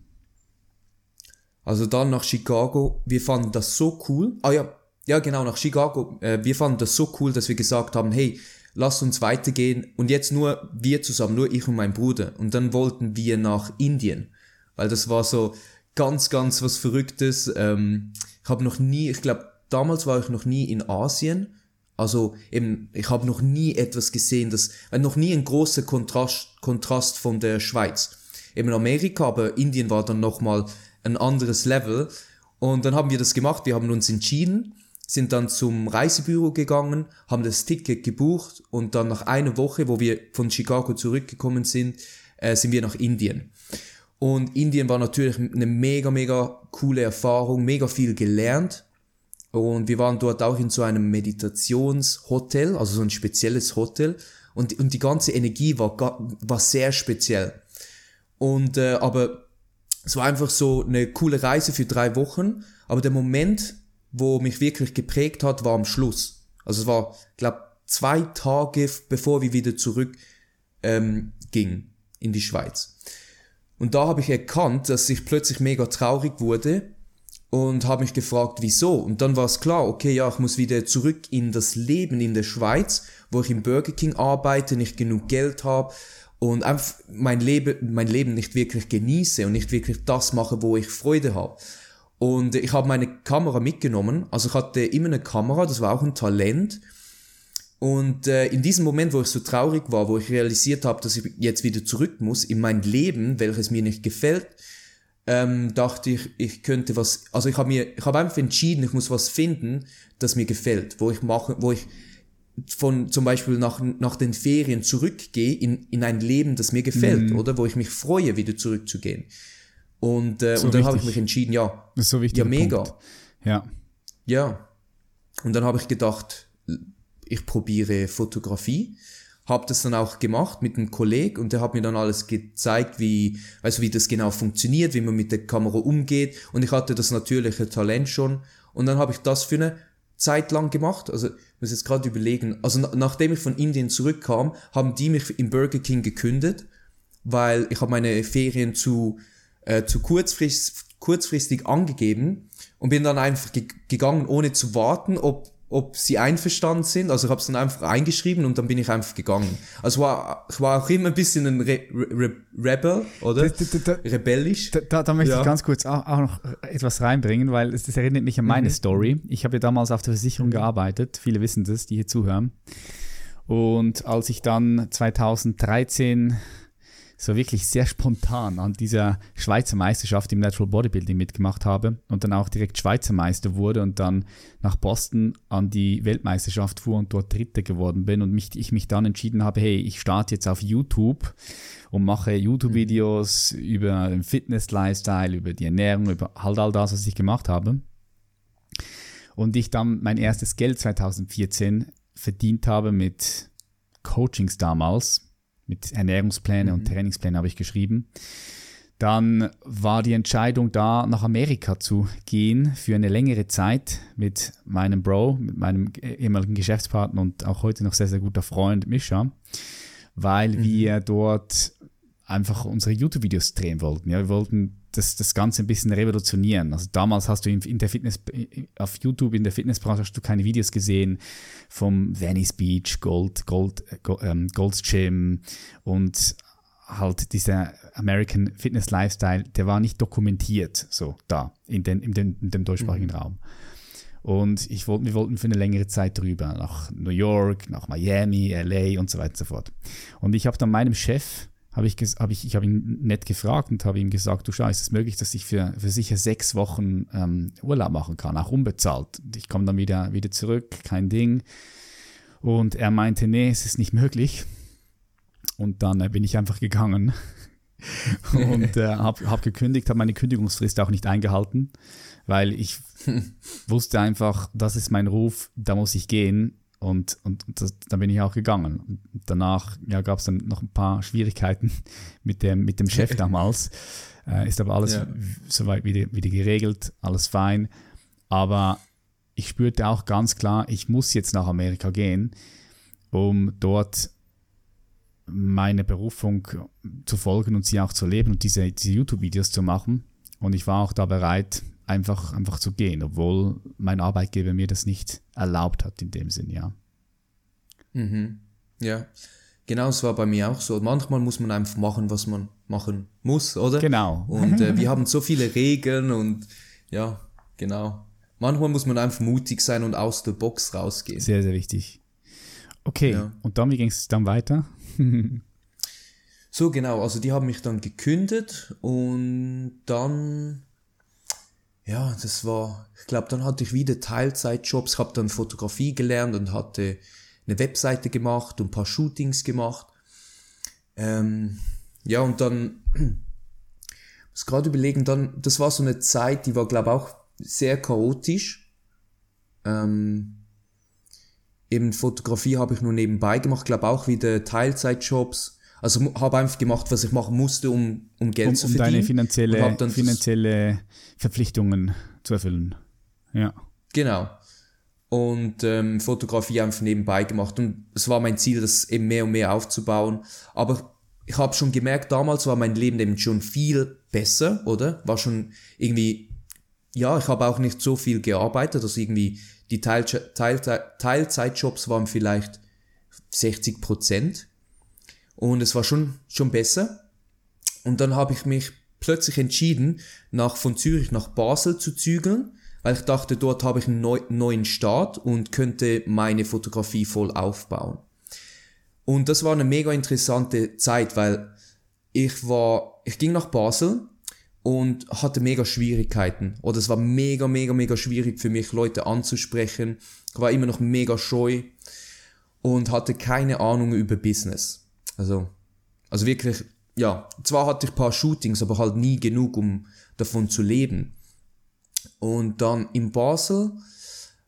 Also dann nach Chicago, wir fanden das so cool. Ah ja, ja genau, nach Chicago, äh, wir fanden das so cool, dass wir gesagt haben, hey, lass uns weitergehen und jetzt nur wir zusammen, nur ich und mein Bruder. Und dann wollten wir nach Indien, weil das war so ganz, ganz was Verrücktes. Ähm, ich habe noch nie, ich glaube, damals war ich noch nie in Asien. Also eben, ich habe noch nie etwas gesehen, das, äh, noch nie ein großer Kontrast, Kontrast von der Schweiz. Eben Amerika, aber Indien war dann nochmal ein anderes Level. Und dann haben wir das gemacht, wir haben uns entschieden, sind dann zum Reisebüro gegangen, haben das Ticket gebucht und dann nach einer Woche, wo wir von Chicago zurückgekommen sind, äh, sind wir nach Indien. Und Indien war natürlich eine mega, mega coole Erfahrung, mega viel gelernt. Und wir waren dort auch in so einem Meditationshotel, also so ein spezielles Hotel. Und, und die ganze Energie war, war sehr speziell. Und, äh, aber es war einfach so eine coole Reise für drei Wochen. Aber der Moment, wo mich wirklich geprägt hat, war am Schluss. Also es war, glaube zwei Tage bevor wir wieder zurück ähm, ging in die Schweiz. Und da habe ich erkannt, dass ich plötzlich mega traurig wurde und habe mich gefragt, wieso. Und dann war es klar, okay, ja, ich muss wieder zurück in das Leben in der Schweiz, wo ich im Burger King arbeite, nicht genug Geld habe und einfach mein Leben, mein Leben nicht wirklich genieße und nicht wirklich das mache, wo ich Freude habe. Und ich habe meine Kamera mitgenommen. Also ich hatte immer eine Kamera, das war auch ein Talent. Und äh, in diesem Moment, wo ich so traurig war, wo ich realisiert habe, dass ich jetzt wieder zurück muss in mein Leben, welches mir nicht gefällt, ähm, dachte ich, ich könnte was, also ich habe mir, ich habe einfach entschieden, ich muss was finden, das mir gefällt, wo ich mache, wo ich von zum Beispiel nach, nach den Ferien zurückgehe in, in ein Leben, das mir gefällt, mhm. oder wo ich mich freue, wieder zurückzugehen. Und, äh, so und dann habe ich mich entschieden, ja, das ist so wichtig ja mega. Punkt. Ja. Ja. Und dann habe ich gedacht, ich probiere Fotografie. Habe das dann auch gemacht mit einem Kollegen und der hat mir dann alles gezeigt, wie, also wie das genau funktioniert, wie man mit der Kamera umgeht. Und ich hatte das natürliche Talent schon. Und dann habe ich das für eine Zeit lang gemacht. Also, ich muss jetzt gerade überlegen. Also, nachdem ich von Indien zurückkam, haben die mich im Burger King gekündigt, weil ich habe meine Ferien zu äh, zu kurzfrist, kurzfristig angegeben und bin dann einfach ge gegangen, ohne zu warten, ob ob sie einverstanden sind. Also ich habe es dann einfach eingeschrieben und dann bin ich einfach gegangen. Also war, ich war auch immer ein bisschen ein Re Re Rebel, oder? Da, da, da, Rebellisch. Da, da möchte ja. ich ganz kurz auch, auch, noch etwas reinbringen, weil es, das erinnert mich an meine mhm. Story. Ich habe ja damals auf der Versicherung gearbeitet. Viele wissen das, die hier zuhören. Und als ich dann 2013 so wirklich sehr spontan an dieser Schweizer Meisterschaft im Natural Bodybuilding mitgemacht habe und dann auch direkt Schweizer Meister wurde und dann nach Boston an die Weltmeisterschaft fuhr und dort Dritter geworden bin und mich, ich mich dann entschieden habe, hey, ich starte jetzt auf YouTube und mache YouTube-Videos über den Fitness-Lifestyle, über die Ernährung, über halt all das, was ich gemacht habe. Und ich dann mein erstes Geld 2014 verdient habe mit Coachings damals mit Ernährungspläne mhm. und Trainingspläne habe ich geschrieben. Dann war die Entscheidung da, nach Amerika zu gehen für eine längere Zeit mit meinem Bro, mit meinem ehemaligen Geschäftspartner und auch heute noch sehr, sehr guter Freund Mischa, weil mhm. wir dort einfach unsere YouTube-Videos drehen wollten. Ja, wir wollten das, das Ganze ein bisschen revolutionieren. Also damals hast du in, der Fitness, auf YouTube in der Fitnessbranche hast du keine Videos gesehen vom Venice Beach, Gold, Gold, ähm, Gold's Gym und halt dieser American Fitness Lifestyle, der war nicht dokumentiert, so da, in, den, in, den, in dem deutschsprachigen mhm. Raum. Und ich wollte, wir wollten für eine längere Zeit drüber, nach New York, nach Miami, LA und so weiter und so fort. Und ich habe dann meinem Chef habe ich, hab ich, ich habe ihn nett gefragt und habe ihm gesagt, du schau, ist es möglich, dass ich für, für sicher sechs Wochen ähm, Urlaub machen kann, auch unbezahlt. Ich komme dann wieder, wieder zurück, kein Ding. Und er meinte, nee, es ist nicht möglich. Und dann äh, bin ich einfach gegangen. und äh, habe hab gekündigt, habe meine Kündigungsfrist auch nicht eingehalten, weil ich wusste einfach, das ist mein Ruf, da muss ich gehen. Und, und, und das, dann bin ich auch gegangen. Und danach ja, gab es dann noch ein paar Schwierigkeiten mit dem, mit dem Chef damals. Äh, ist aber alles Ja. soweit wieder, wieder geregelt, alles fein. Aber ich spürte auch ganz klar, ich muss jetzt nach Amerika gehen, um dort meine Berufung zu folgen und sie auch zu leben und diese, diese YouTube-Videos zu machen. Und ich war auch da bereit, einfach, einfach zu gehen, obwohl mein Arbeitgeber mir das nicht erlaubt hat in dem Sinn, ja. Mhm. Ja. Genau, es war bei mir auch so. Manchmal muss man einfach machen, was man machen muss, oder? Genau. Und äh, wir haben so viele Regeln und ja, genau. Manchmal muss man einfach mutig sein und aus der Box rausgehen. Sehr, sehr wichtig. Okay, Ja. und dann, wie ging es dann weiter? So genau, also die haben mich dann gekündigt und dann, ja, das war, ich glaube, dann hatte ich wieder Teilzeitjobs, ich habe dann Fotografie gelernt und hatte eine Webseite gemacht und ein paar Shootings gemacht. Ähm, ja, und dann, muss gerade überlegen, dann, das war so eine Zeit, die war, glaube auch sehr chaotisch. Ähm, eben Fotografie habe ich nur nebenbei gemacht, glaube auch wieder Teilzeitjobs. Also habe einfach gemacht, was ich machen musste, um, um Geld Um, zu um verdienen. deine Und finanzielle, dann- finanzielle Verpflichtungen zu erfüllen. Ja. Genau. Und ähm, Fotografie einfach nebenbei gemacht. Und es war mein Ziel, das eben mehr und mehr aufzubauen. Aber ich habe schon gemerkt, damals war mein Leben eben schon viel besser, oder? War schon irgendwie, ja, ich habe auch nicht so viel gearbeitet, also irgendwie die Teil, Teil, Teilzeitjobs waren vielleicht 60 Prozent. Und es war schon, schon besser. Und dann habe ich mich plötzlich entschieden, nach, von Zürich nach Basel zu zügeln, weil ich dachte, dort habe ich einen neu, neuen Start und könnte meine Fotografie voll aufbauen. Und das war eine mega interessante Zeit, weil ich war, ich ging nach Basel und hatte mega Schwierigkeiten. Oder es war mega, mega, mega schwierig für mich, Leute anzusprechen. Ich war immer noch mega scheu und hatte keine Ahnung über Business. Also, also wirklich, ja, zwar hatte ich ein paar Shootings, aber halt nie genug, um davon zu leben. Und dann in Basel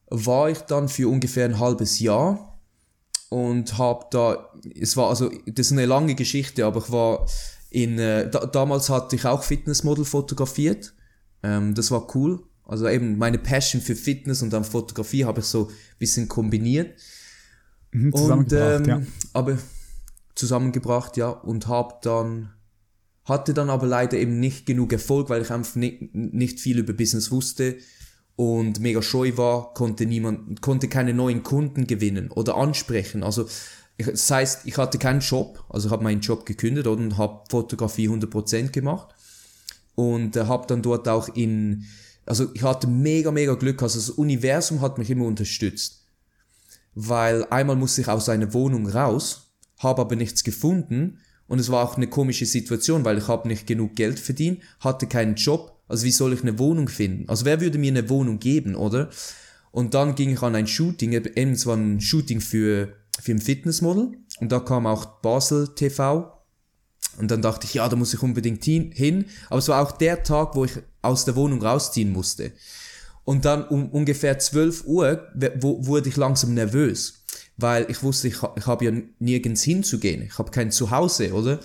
war ich dann für ungefähr ein halbes Jahr und habe da, es war also, das ist eine lange Geschichte, aber ich war in, äh, da, damals hatte ich auch Fitnessmodel fotografiert. Ähm, das war cool. Also eben meine Passion für Fitness und dann Fotografie habe ich so ein bisschen kombiniert. Mhm, Und, ähm, ja. aber zusammengebracht, ja, und hab dann, hatte dann aber leider eben nicht genug Erfolg, weil ich einfach nicht, nicht viel über Business wusste und mega scheu war, konnte niemand, konnte keine neuen Kunden gewinnen oder ansprechen. Also, ich, das heißt, ich hatte keinen Job, also ich habe meinen Job gekündigt und habe Fotografie 100% gemacht und äh, habe dann dort auch in, also ich hatte mega, mega Glück, also das Universum hat mich immer unterstützt weil einmal musste ich aus einer Wohnung raus, habe aber nichts gefunden und es war auch eine komische Situation, weil ich habe nicht genug Geld verdient, hatte keinen Job, also wie soll ich eine Wohnung finden? Also wer würde mir eine Wohnung geben, oder? Und dann ging ich an ein Shooting, eben es war ein Shooting für, für ein Fitnessmodel und da kam auch Basel TV und dann dachte ich, ja, da muss ich unbedingt hin, aber es war auch der Tag, wo ich aus der Wohnung rausziehen musste. Und dann um ungefähr 12 Uhr wurde ich langsam nervös, weil ich wusste, ich, ich habe ja nirgends hinzugehen. Ich habe kein Zuhause, oder?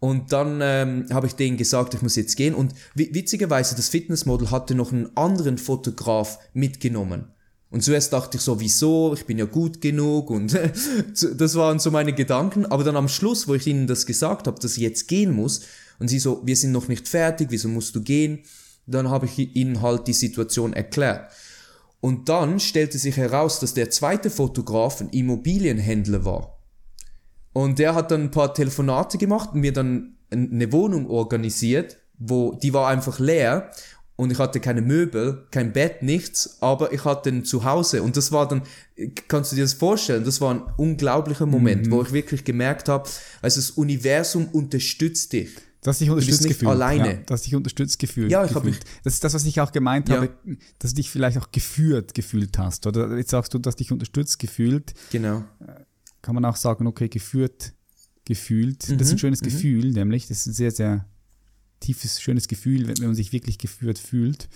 Und dann ähm, habe ich denen gesagt, ich muss jetzt gehen. Und wi- witzigerweise, das Fitnessmodel hatte noch einen anderen Fotograf mitgenommen. Und zuerst dachte ich so, wieso? Ich bin ja gut genug und das waren so meine Gedanken. Aber dann am Schluss, wo ich ihnen das gesagt habe, dass ich jetzt gehen muss, und sie so, wir sind noch nicht fertig, wieso musst du gehen? Dann habe ich ihnen halt die Situation erklärt. Und dann stellte sich heraus, dass der zweite Fotograf ein Immobilienhändler war. Und der hat dann ein paar Telefonate gemacht und mir dann ein- eine Wohnung organisiert, wo die war einfach leer und ich hatte keine Möbel, kein Bett, nichts, aber ich hatte ein Zuhause und das war dann, kannst du dir das vorstellen, das war ein unglaublicher Moment, wo ich wirklich gemerkt habe, also das Universum unterstützt dich. Du hast dich unterstützt gefühlt. alleine. Ja, du hast dich unterstützt gefühlt. Ja, ich hab gefühlt. mich- Das ist das, was ich auch gemeint Ja. habe, dass du dich vielleicht auch geführt gefühlt hast. Oder jetzt sagst du, du hast dich unterstützt gefühlt. Genau. Kann man auch sagen, okay, geführt gefühlt. Das ist ein schönes Gefühl, nämlich. Das ist ein sehr, sehr tiefes, schönes Gefühl, wenn, wenn man sich wirklich geführt fühlt.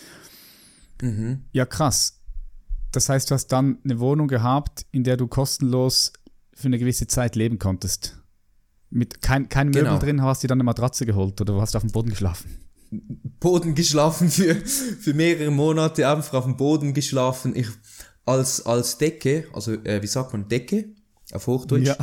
Ja, krass. Das heißt, du hast dann eine Wohnung gehabt, in der du kostenlos für eine gewisse Zeit leben konntest. Mit kein, kein Möbel Genau. drin, hast du dir dann eine Matratze geholt oder hast du auf dem Boden geschlafen? Boden geschlafen für, für mehrere Monate, einfach auf dem Boden geschlafen. Ich, als, als Decke, also äh, wie sagt man, Decke auf Hochdeutsch, Ja.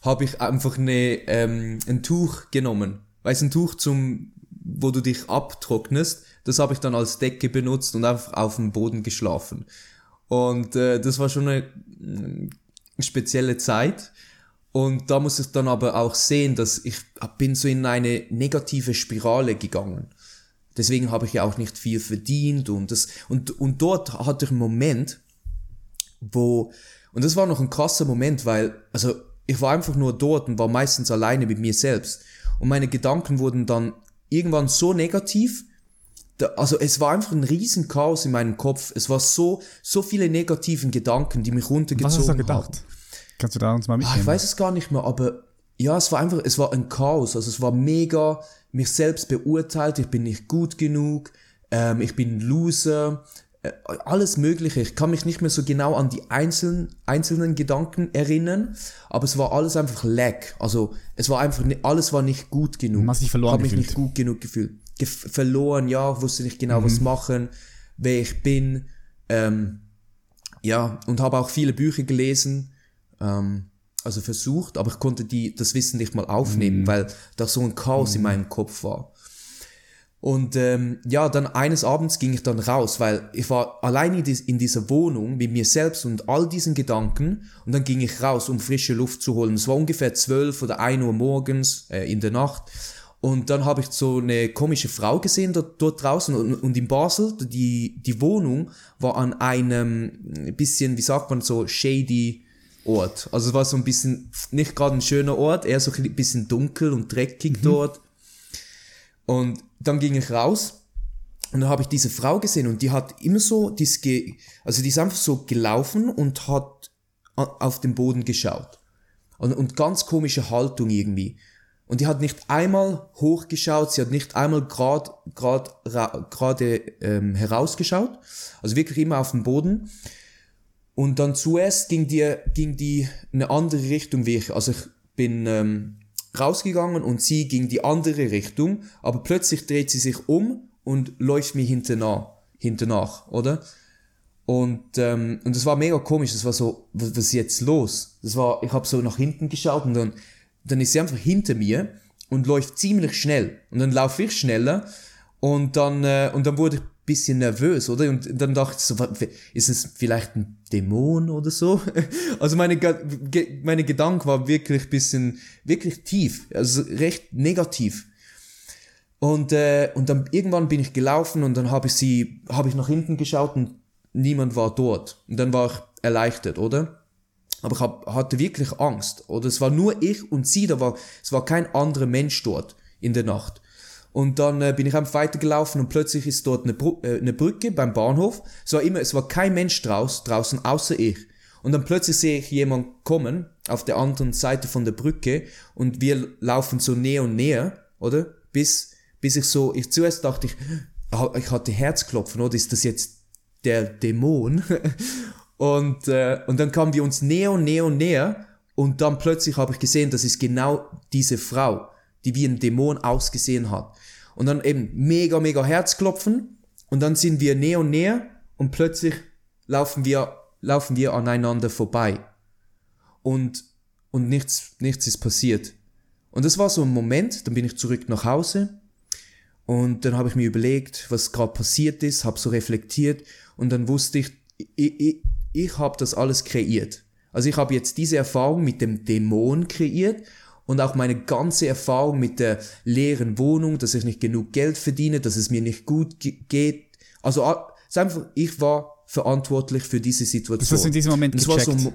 habe ich einfach eine, ähm, ein Tuch genommen. Weißt ein Tuch zum, wo du dich abtrocknest, das habe ich dann als Decke benutzt und einfach auf dem Boden geschlafen. Und äh, das war schon eine mm, spezielle Zeit. Und da muss ich dann aber auch sehen, dass ich bin so in eine negative Spirale gegangen. Deswegen habe ich ja auch nicht viel verdient und das, und, und dort hatte ich einen Moment, wo, und das war noch ein krasser Moment, weil, also, ich war einfach nur dort und war meistens alleine mit mir selbst. Und meine Gedanken wurden dann irgendwann so negativ, da, also es war einfach ein riesen Chaos in meinem Kopf. Es war so, so viele negativen Gedanken, die mich runtergezogen Was hast du da haben. Kannst du da uns mal Ah, mitnehmen? ich weiß es gar nicht mehr, aber ja, es war einfach, es war ein Chaos. Also es war mega mich selbst beurteilt, ich bin nicht gut genug, ähm, ich bin Loser, äh, alles Mögliche. Ich kann mich nicht mehr so genau an die einzelnen, einzelnen Gedanken erinnern, aber es war alles einfach lack. Also es war einfach, alles war nicht gut genug. Man hat sich verloren Hab mich gefühlt. nicht gut genug gefühlt. Gef verloren, ja, wusste nicht genau, Mhm. was machen, wer ich bin. Ähm, ja, und habe auch viele Bücher gelesen, ähm, also versucht, aber ich konnte die, das Wissen nicht mal aufnehmen, Mhm. weil da so ein Chaos in meinem Kopf war. Und ähm, ja, dann eines Abends ging ich dann raus, weil ich war allein in, dies, in dieser Wohnung mit mir selbst und all diesen Gedanken und dann ging ich raus, um frische Luft zu holen. Es war ungefähr 12 oder 1 Uhr morgens äh, in der Nacht und dann habe ich so eine komische Frau gesehen dort, dort draußen und, und in Basel, die, die Wohnung war an einem bisschen, wie sagt man so, shady Ort. Also es war so ein bisschen, nicht gerade ein schöner Ort, eher so ein bisschen dunkel und dreckig dort. Und dann ging ich raus und dann habe ich diese Frau gesehen und die hat immer so, die ist ge also die ist einfach so gelaufen und hat auf den Boden geschaut. Und, und ganz komische Haltung irgendwie. Und die hat nicht einmal hochgeschaut, sie hat nicht einmal gerade grad, ra- gerade ähm, herausgeschaut. Also wirklich immer auf den Boden. Und dann zuerst ging die, ging die eine andere Richtung wie ich. Also ich bin ähm, rausgegangen und sie ging die andere Richtung, aber plötzlich dreht sie sich um und läuft mir hinternach, hinternach oder? Und, ähm, und das war mega komisch, das war so, was, was ist jetzt los? Das war, ich habe so nach hinten geschaut und dann, dann ist sie einfach hinter mir und läuft ziemlich schnell. Und dann laufe ich schneller und dann, äh, und dann wurde ich bisschen nervös, oder? Und dann dachte ich so, ist es vielleicht ein Dämon oder so? Also meine, meine Gedanken waren wirklich bisschen, wirklich tief, also recht negativ. Und, äh, und dann irgendwann bin ich gelaufen und dann habe ich sie, habe ich nach hinten geschaut und niemand war dort. Und dann war ich erleichtert, oder? Aber ich hab, hatte wirklich Angst, oder? Es war nur ich und sie, da war, es war kein anderer Mensch dort in der Nacht. Und dann äh, bin ich einfach weitergelaufen und plötzlich ist dort eine, Bru äh, eine Brücke beim Bahnhof. Es war immer, es war kein Mensch draus, draußen außer ich. Und dann plötzlich sehe ich jemanden kommen auf der anderen Seite von der Brücke und wir laufen so näher und näher, oder? Bis, bis ich so, ich zuerst dachte ich, ah, ich hatte Herzklopfen, oder? Ist das jetzt der Dämon? und, äh, und dann kamen wir uns näher und näher und näher und dann plötzlich habe ich gesehen, das ist genau diese Frau, die wie ein Dämon ausgesehen hat. Und dann eben mega, mega Herzklopfen und dann sind wir näher und näher und plötzlich laufen wir, laufen wir aneinander vorbei. Und, und nichts, nichts ist passiert. Und das war so ein Moment, dann bin ich zurück nach Hause und dann habe ich mir überlegt, was gerade passiert ist, habe so reflektiert und dann wusste ich, ich, ich, ich habe das alles kreiert. Also ich habe jetzt diese Erfahrung mit dem Dämon kreiert und auch meine ganze Erfahrung mit der leeren Wohnung, dass ich nicht genug Geld verdiene, dass es mir nicht gut ge geht. Also a- es ist einfach, ich war verantwortlich für diese Situation. Das hast du in diesem Moment es war so, gecheckt.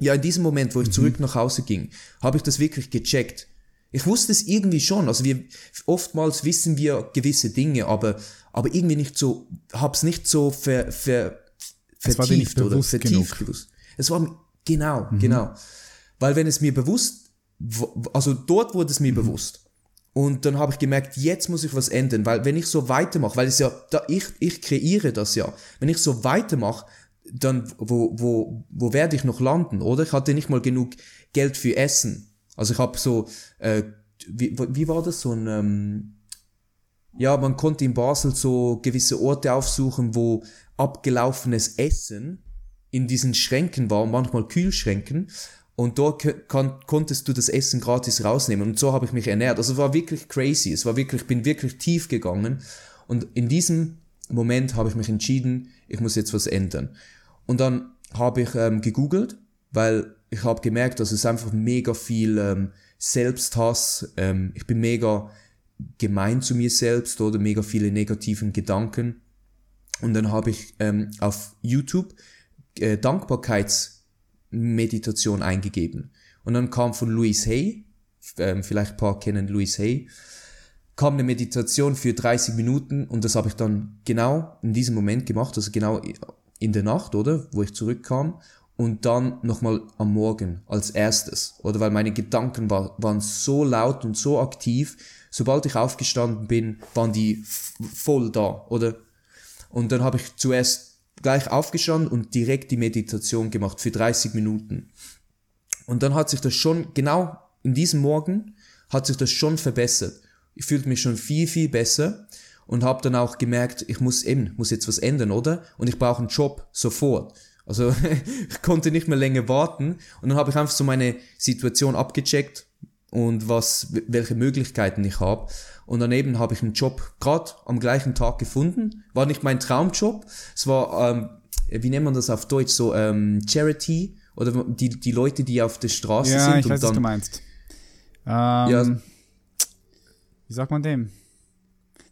ja, in diesem Moment, wo ich zurück nach Hause ging, habe ich das wirklich gecheckt. Ich wusste es irgendwie schon. Also wir oftmals wissen wir gewisse Dinge, aber aber irgendwie nicht so, hab's nicht so ver, ver, nicht vertieft oder vertieft genug. Mhm. gewusst. Es war genau, genau. Weil wenn es mir bewusst also dort wurde es mir mhm. bewusst. Und dann habe ich gemerkt, jetzt muss ich was ändern, weil wenn ich so weitermache, weil es ja, da ich, ich kreiere das ja, wenn ich so weitermache, dann wo, wo, wo werde ich noch landen, oder? Ich hatte nicht mal genug Geld für Essen. Also ich habe so, äh, wie, wie war das, so ein, ähm, ja, man konnte in Basel so gewisse Orte aufsuchen, wo abgelaufenes Essen in diesen Schränken war, manchmal Kühlschränken. Und dort konntest du das Essen gratis rausnehmen. Und so habe ich mich ernährt. Also es war wirklich crazy. Es war wirklich, bin wirklich tief gegangen. Und in diesem Moment habe ich mich entschieden, ich muss jetzt was ändern. Und dann habe ich ähm, gegoogelt, weil ich habe gemerkt, dass es einfach mega viel ähm, Selbsthass, ähm, ich bin mega gemein zu mir selbst oder mega viele negativen Gedanken. Und dann habe ich ähm, auf YouTube äh, Dankbarkeitsmeditation eingegeben. Und dann kam von Louis Hay, ähm, vielleicht ein paar kennen Louis Hay, kam eine Meditation für 30 Minuten und das habe ich dann genau in diesem Moment gemacht, also genau in der Nacht, oder, wo ich zurückkam und dann nochmal am Morgen als erstes, oder weil meine Gedanken war, waren so laut und so aktiv, sobald ich aufgestanden bin, waren die voll da, oder? Und dann habe ich zuerst gleich aufgestanden und direkt die Meditation gemacht für 30 Minuten. Und dann hat sich das schon, genau in diesem Morgen, hat sich das schon verbessert. Ich fühlte mich schon viel, viel besser und habe dann auch gemerkt, ich muss eben, muss jetzt was ändern, oder? Und ich brauche einen Job sofort. Also ich konnte nicht mehr länger warten und dann habe ich einfach so meine Situation abgecheckt und was, welche Möglichkeiten ich habe. Und daneben habe ich einen Job gerade am gleichen Tag gefunden. War nicht mein Traumjob. Es war, ähm, wie nennt man das auf Deutsch, so ähm, Charity oder die, die Leute, die auf der Straße ja, sind. Ich weiß, dann, was du meinst. Ähm, ja, wie sagt man dem?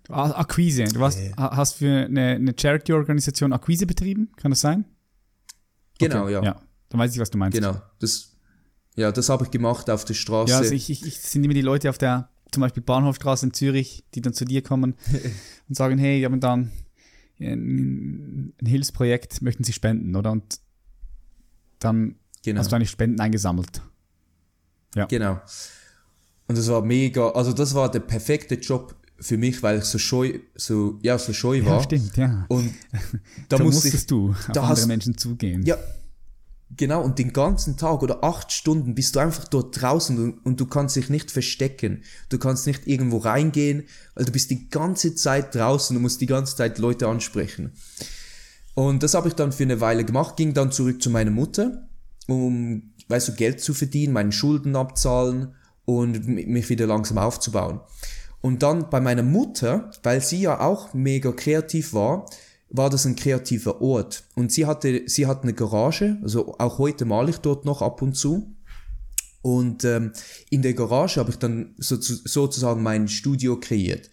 Akquise. Du warst, äh. hast für eine, eine Charity-Organisation Akquise betrieben, kann das sein? Genau, okay. ja. Ja, dann weiß ich, was du meinst. Genau, das ja, das habe ich gemacht auf der Straße. Ja, also ich, ich, ich sind immer die Leute auf der, zum Beispiel Bahnhofstraße in Zürich, die dann zu dir kommen und sagen, hey, wir haben dann ein, ein Hilfsprojekt, möchten Sie spenden, oder? Und dann genau. hast du eigentlich Spenden eingesammelt. Ja. Genau. Und das war mega, also das war der perfekte Job für mich, weil ich so scheu, so, ja, so scheu war. Ja, stimmt, ja. Und da, da musstest ich, du auf andere hast, Menschen zugehen. Ja, Genau, und den ganzen Tag oder acht Stunden bist du einfach dort draußen und, und, du kannst dich nicht verstecken. Du kannst nicht irgendwo reingehen, weil du bist die ganze Zeit draußen und musst die ganze Zeit Leute ansprechen. Und das habe ich dann für eine Weile gemacht, ging dann zurück zu meiner Mutter, um, weißt du, Geld zu verdienen, meinen Schulden abzahlen und mich wieder langsam aufzubauen. Und dann bei meiner Mutter, weil sie ja auch mega kreativ war, war das ein kreativer Ort. Und sie hatte, sie hat eine Garage, also auch heute male ich dort noch ab und zu. Und ähm, in der Garage habe ich dann so, sozusagen mein Studio kreiert.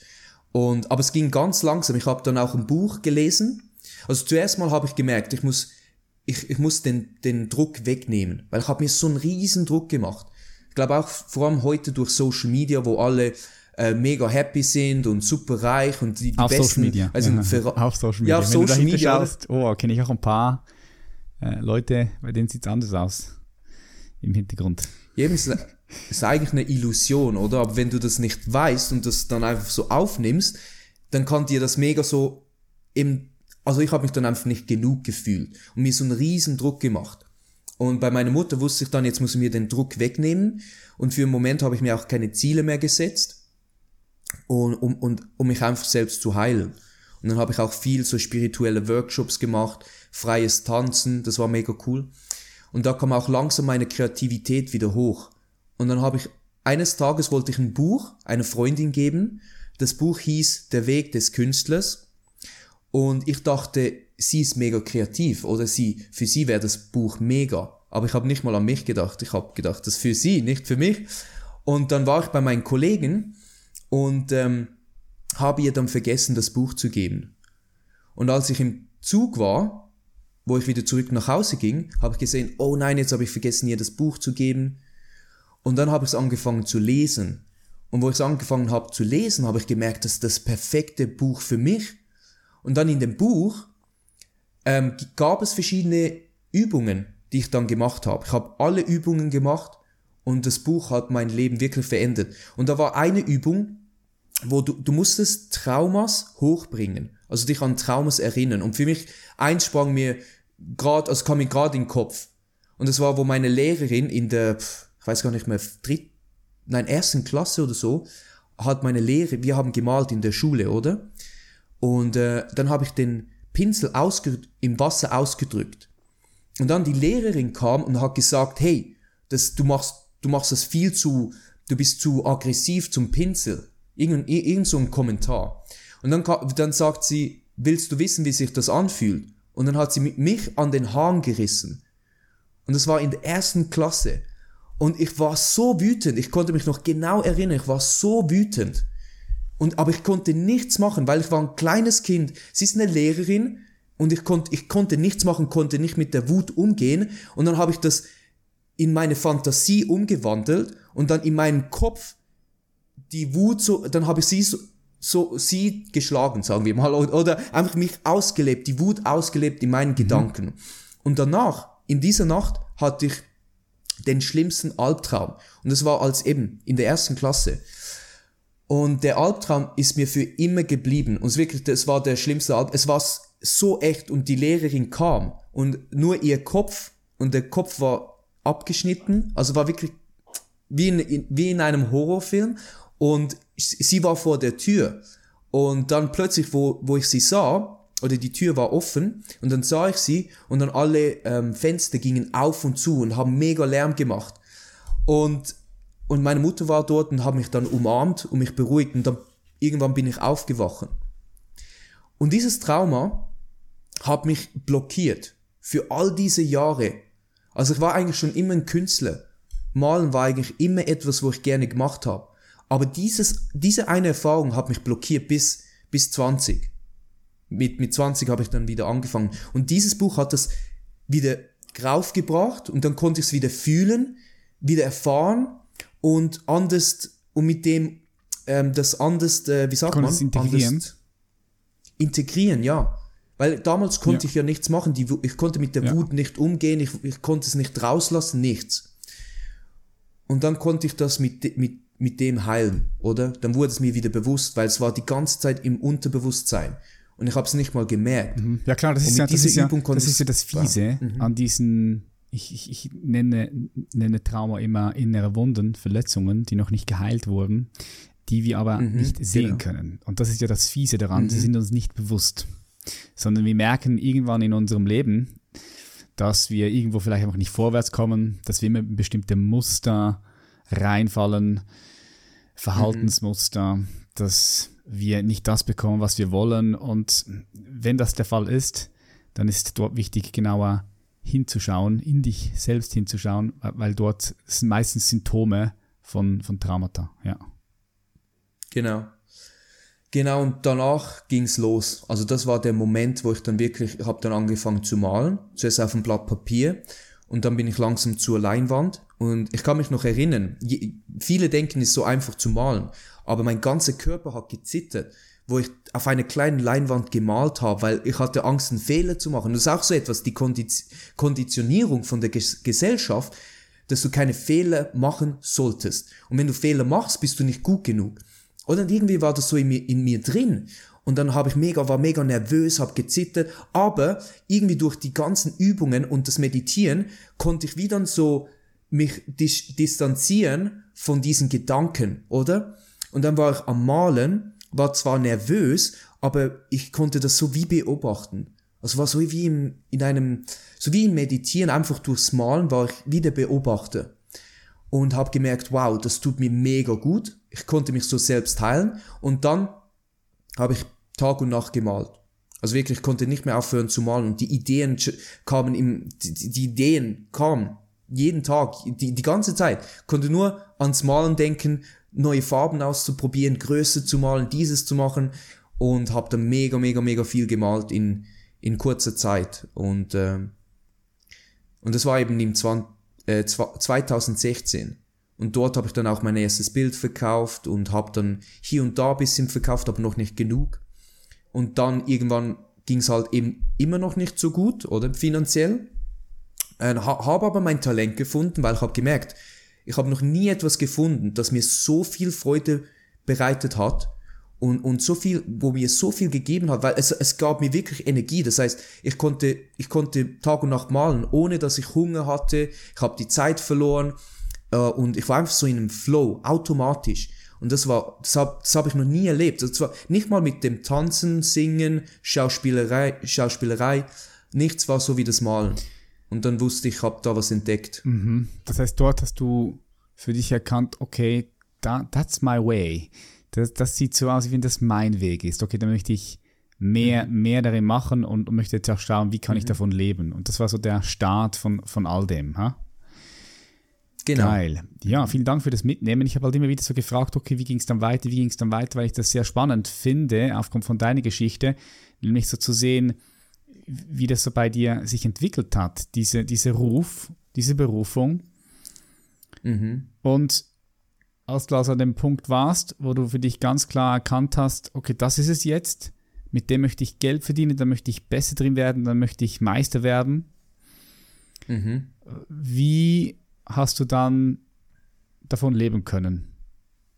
Und, aber es ging ganz langsam. Ich habe dann auch ein Buch gelesen. Also zuerst mal habe ich gemerkt, ich muss, ich, ich muss den, den Druck wegnehmen, weil ich habe mir so einen riesen Druck gemacht. Ich glaube auch vor allem heute durch Social Media, wo alle äh, mega happy sind und super reich und die, die auf besten. Social Media. Also ja, auf Social Media. Ja, auf Social Media. Schaust, oh, kenne ich auch ein paar äh, Leute, bei denen sieht es anders aus im Hintergrund. Eben, es ist eigentlich eine Illusion, oder? Aber wenn du das nicht weißt und das dann einfach so aufnimmst, dann kann dir das mega so im, also ich habe mich dann einfach nicht genug gefühlt und mir so einen riesen Druck gemacht. Und bei meiner Mutter wusste ich dann, jetzt muss ich mir den Druck wegnehmen. Und für einen Moment habe ich mir auch keine Ziele mehr gesetzt und, um, und, um mich einfach selbst zu heilen. Und dann habe ich auch viel so spirituelle Workshops gemacht, freies Tanzen, das war mega cool. Und da kam auch langsam meine Kreativität wieder hoch. Und dann habe ich, eines Tages wollte ich ein Buch einer Freundin geben. Das Buch hieß Der Weg des Künstlers. Und ich dachte, sie ist mega kreativ oder sie, für sie wäre das Buch mega. Aber ich habe nicht mal an mich gedacht. Ich habe gedacht, das ist für sie, nicht für mich. Und dann war ich bei meinen Kollegen und ähm, habe ihr dann vergessen, das Buch zu geben. Und als ich im Zug war, wo ich wieder zurück nach Hause ging, habe ich gesehen, oh nein, jetzt habe ich vergessen, ihr das Buch zu geben. Und dann habe ich es angefangen zu lesen. Und wo ich es angefangen habe zu lesen, habe ich gemerkt, das ist das perfekte Buch für mich. Und dann in dem Buch ähm, gab es verschiedene Übungen, die ich dann gemacht habe. Ich habe alle Übungen gemacht Und das Buch hat mein Leben wirklich verändert. Und da war eine Übung, wo du, du musstest Traumas hochbringen. Also dich an Traumas erinnern. Und für mich, eins sprang mir gerade, also kam mir gerade in den Kopf. Und das war, wo meine Lehrerin in der, ich weiß gar nicht mehr, dritt, nein, ersten Klasse oder so, hat meine Lehre, wir haben gemalt in der Schule, oder? Und äh, dann habe ich den Pinsel im Wasser ausgedrückt. Und dann die Lehrerin kam und hat gesagt, hey, das, du machst, du machst das viel zu, du bist zu aggressiv zum Pinsel. Irgend, irgend so ein Kommentar. Und dann, dann sagt sie, willst du wissen, wie sich das anfühlt? Und dann hat sie mich an den Haaren gerissen. Und das war in der ersten Klasse. Und ich war so wütend, ich konnte mich noch genau erinnern, ich war so wütend. Und, aber ich konnte nichts machen, weil ich war ein kleines Kind. Sie ist eine Lehrerin und ich konnte, ich konnte nichts machen, konnte nicht mit der Wut umgehen. Und dann habe ich das in meine Fantasie umgewandelt und dann in meinem Kopf die Wut so, dann habe ich sie so, so sie geschlagen, sagen wir mal, oder einfach mich ausgelebt, die Wut ausgelebt in meinen mhm. Gedanken. Und danach, in dieser Nacht, hatte ich den schlimmsten Albtraum. Und das war als eben in der ersten Klasse. Und der Albtraum ist mir für immer geblieben. Und es wirklich, das war der schlimmste Albtraum. Es war so echt und die Lehrerin kam und nur ihr Kopf und der Kopf war abgeschnitten. Also war wirklich wie in, wie in einem Horrorfilm. Und sie war vor der Tür. Und dann plötzlich, wo, wo ich sie sah, oder die Tür war offen und dann sah ich sie und dann alle ähm, Fenster gingen auf und zu und haben mega Lärm gemacht. Und, und meine Mutter war dort und hat mich dann umarmt und mich beruhigt und dann irgendwann bin ich aufgewacht. Und dieses Trauma hat mich blockiert für all diese Jahre. Also ich war eigentlich schon immer ein Künstler. Malen war eigentlich immer etwas, wo ich gerne gemacht habe. Aber dieses, diese eine Erfahrung hat mich blockiert bis, bis 20 mit, mit 20 habe ich dann wieder angefangen. Und dieses Buch hat das wieder raufgebracht und dann konnte ich es wieder fühlen, wieder erfahren und anders und mit dem ähm, das anders, äh, wie sagt Konntest man? Integrieren. Anders integrieren, ja. Weil damals konnte ja. ich ja nichts machen, die, ich konnte mit der ja. Wut nicht umgehen, ich, ich konnte es nicht rauslassen, nichts. Und dann konnte ich das mit, mit, mit dem heilen, oder? Dann wurde es mir wieder bewusst, weil es war die ganze Zeit im Unterbewusstsein und ich habe es nicht mal gemerkt. Mhm. Ja klar, das ist ja, das ist ja, das ist ja das Fiese mhm. an diesen, ich, ich, ich nenne, nenne Trauma immer innere Wunden, Verletzungen, die noch nicht geheilt wurden, die wir aber mhm, nicht sehen genau. können. Und das ist ja das Fiese daran, sie mhm. sind uns nicht bewusst, sondern wir merken irgendwann in unserem Leben, dass wir irgendwo vielleicht einfach nicht vorwärts kommen, dass wir immer bestimmte Muster reinfallen, Verhaltensmuster, dass wir nicht das bekommen, was wir wollen. Und wenn das der Fall ist, dann ist dort wichtig, genauer hinzuschauen, in dich selbst hinzuschauen, weil dort sind meistens Symptome von, von Traumata, ja. Genau. Genau, und danach ging's los. Also das war der Moment, wo ich dann wirklich, habe dann angefangen zu malen. Zuerst auf ein Blatt Papier und dann bin ich langsam zur Leinwand. Und ich kann mich noch erinnern, viele denken, es ist so einfach zu malen aber mein ganzer Körper hat gezittert, wo ich auf einer kleinen Leinwand gemalt habe, weil ich hatte Angst, einen Fehler zu machen. Das ist auch so etwas, die Kondiz Konditionierung von der Ges Gesellschaft, dass du keine Fehler machen solltest. Und wenn du Fehler machst, bist du nicht gut genug. Und irgendwie war das so in mir, in mir drin. Und dann habe ich mega, war mega nervös, habe gezittert, aber irgendwie durch die ganzen Übungen und das Meditieren konnte ich wieder so mich dis distanzieren von diesen Gedanken, oder? Und dann war ich am Malen, war zwar nervös, aber ich konnte das so wie beobachten. Also war so wie im, in einem, so wie im Meditieren, einfach durchs Malen war ich wie der Beobachter. Und habe gemerkt, wow, das tut mir mega gut. Ich konnte mich so selbst heilen. Und dann habe ich Tag und Nacht gemalt. Also wirklich, ich konnte nicht mehr aufhören zu malen. Und die Ideen kamen im, die, die Ideen kamen jeden Tag, die, die ganze Zeit. Konnte nur ans Malen denken, neue Farben auszuprobieren, Größe zu malen, dieses zu machen und habe dann mega, mega, mega viel gemalt in, in kurzer Zeit. Und, äh, und das war eben im 20, äh, 2016. Und dort habe ich dann auch mein erstes Bild verkauft und habe dann hier und da bisschen verkauft, aber noch nicht genug. Und dann irgendwann ging es halt eben immer noch nicht so gut, oder finanziell. Äh, habe aber mein Talent gefunden, weil ich habe gemerkt, ich habe noch nie etwas gefunden, das mir so viel Freude bereitet hat und, und so viel, wo mir so viel gegeben hat, weil es, es gab mir wirklich Energie. Das heißt, ich konnte, ich konnte Tag und Nacht malen, ohne dass ich Hunger hatte. Ich habe die Zeit verloren äh, und ich war einfach so in einem Flow, automatisch. Und das war, das habe hab ich noch nie erlebt. Das war nicht mal mit dem Tanzen, Singen, Schauspielerei, Schauspielerei. Nichts war so wie das Malen. Und dann wusste ich, ich habe da was entdeckt. Mhm. Das heißt, dort hast du für dich erkannt, okay, that, that's my way. Das, das sieht so aus, wie wenn das mein Weg ist. Okay, dann möchte ich mehr, mhm. mehr darin machen und, und, möchte jetzt auch schauen, wie kann ich mhm. davon leben. Und das war so der Start von, von all dem. Ha? Genau. Geil. Ja, vielen Dank für das Mitnehmen. Ich habe halt immer wieder so gefragt, okay, wie ging es dann weiter, wie ging es dann weiter, weil ich das sehr spannend finde, aufgrund von deiner Geschichte, nämlich so zu sehen, wie das so bei dir sich entwickelt hat, diese, diese Ruf, diese Berufung. Mhm. Und als du also an dem Punkt warst, wo du für dich ganz klar erkannt hast, okay, das ist es jetzt, mit dem möchte ich Geld verdienen, da möchte ich besser drin werden, dann möchte ich Meister werden. Mhm. Wie hast du dann davon leben können?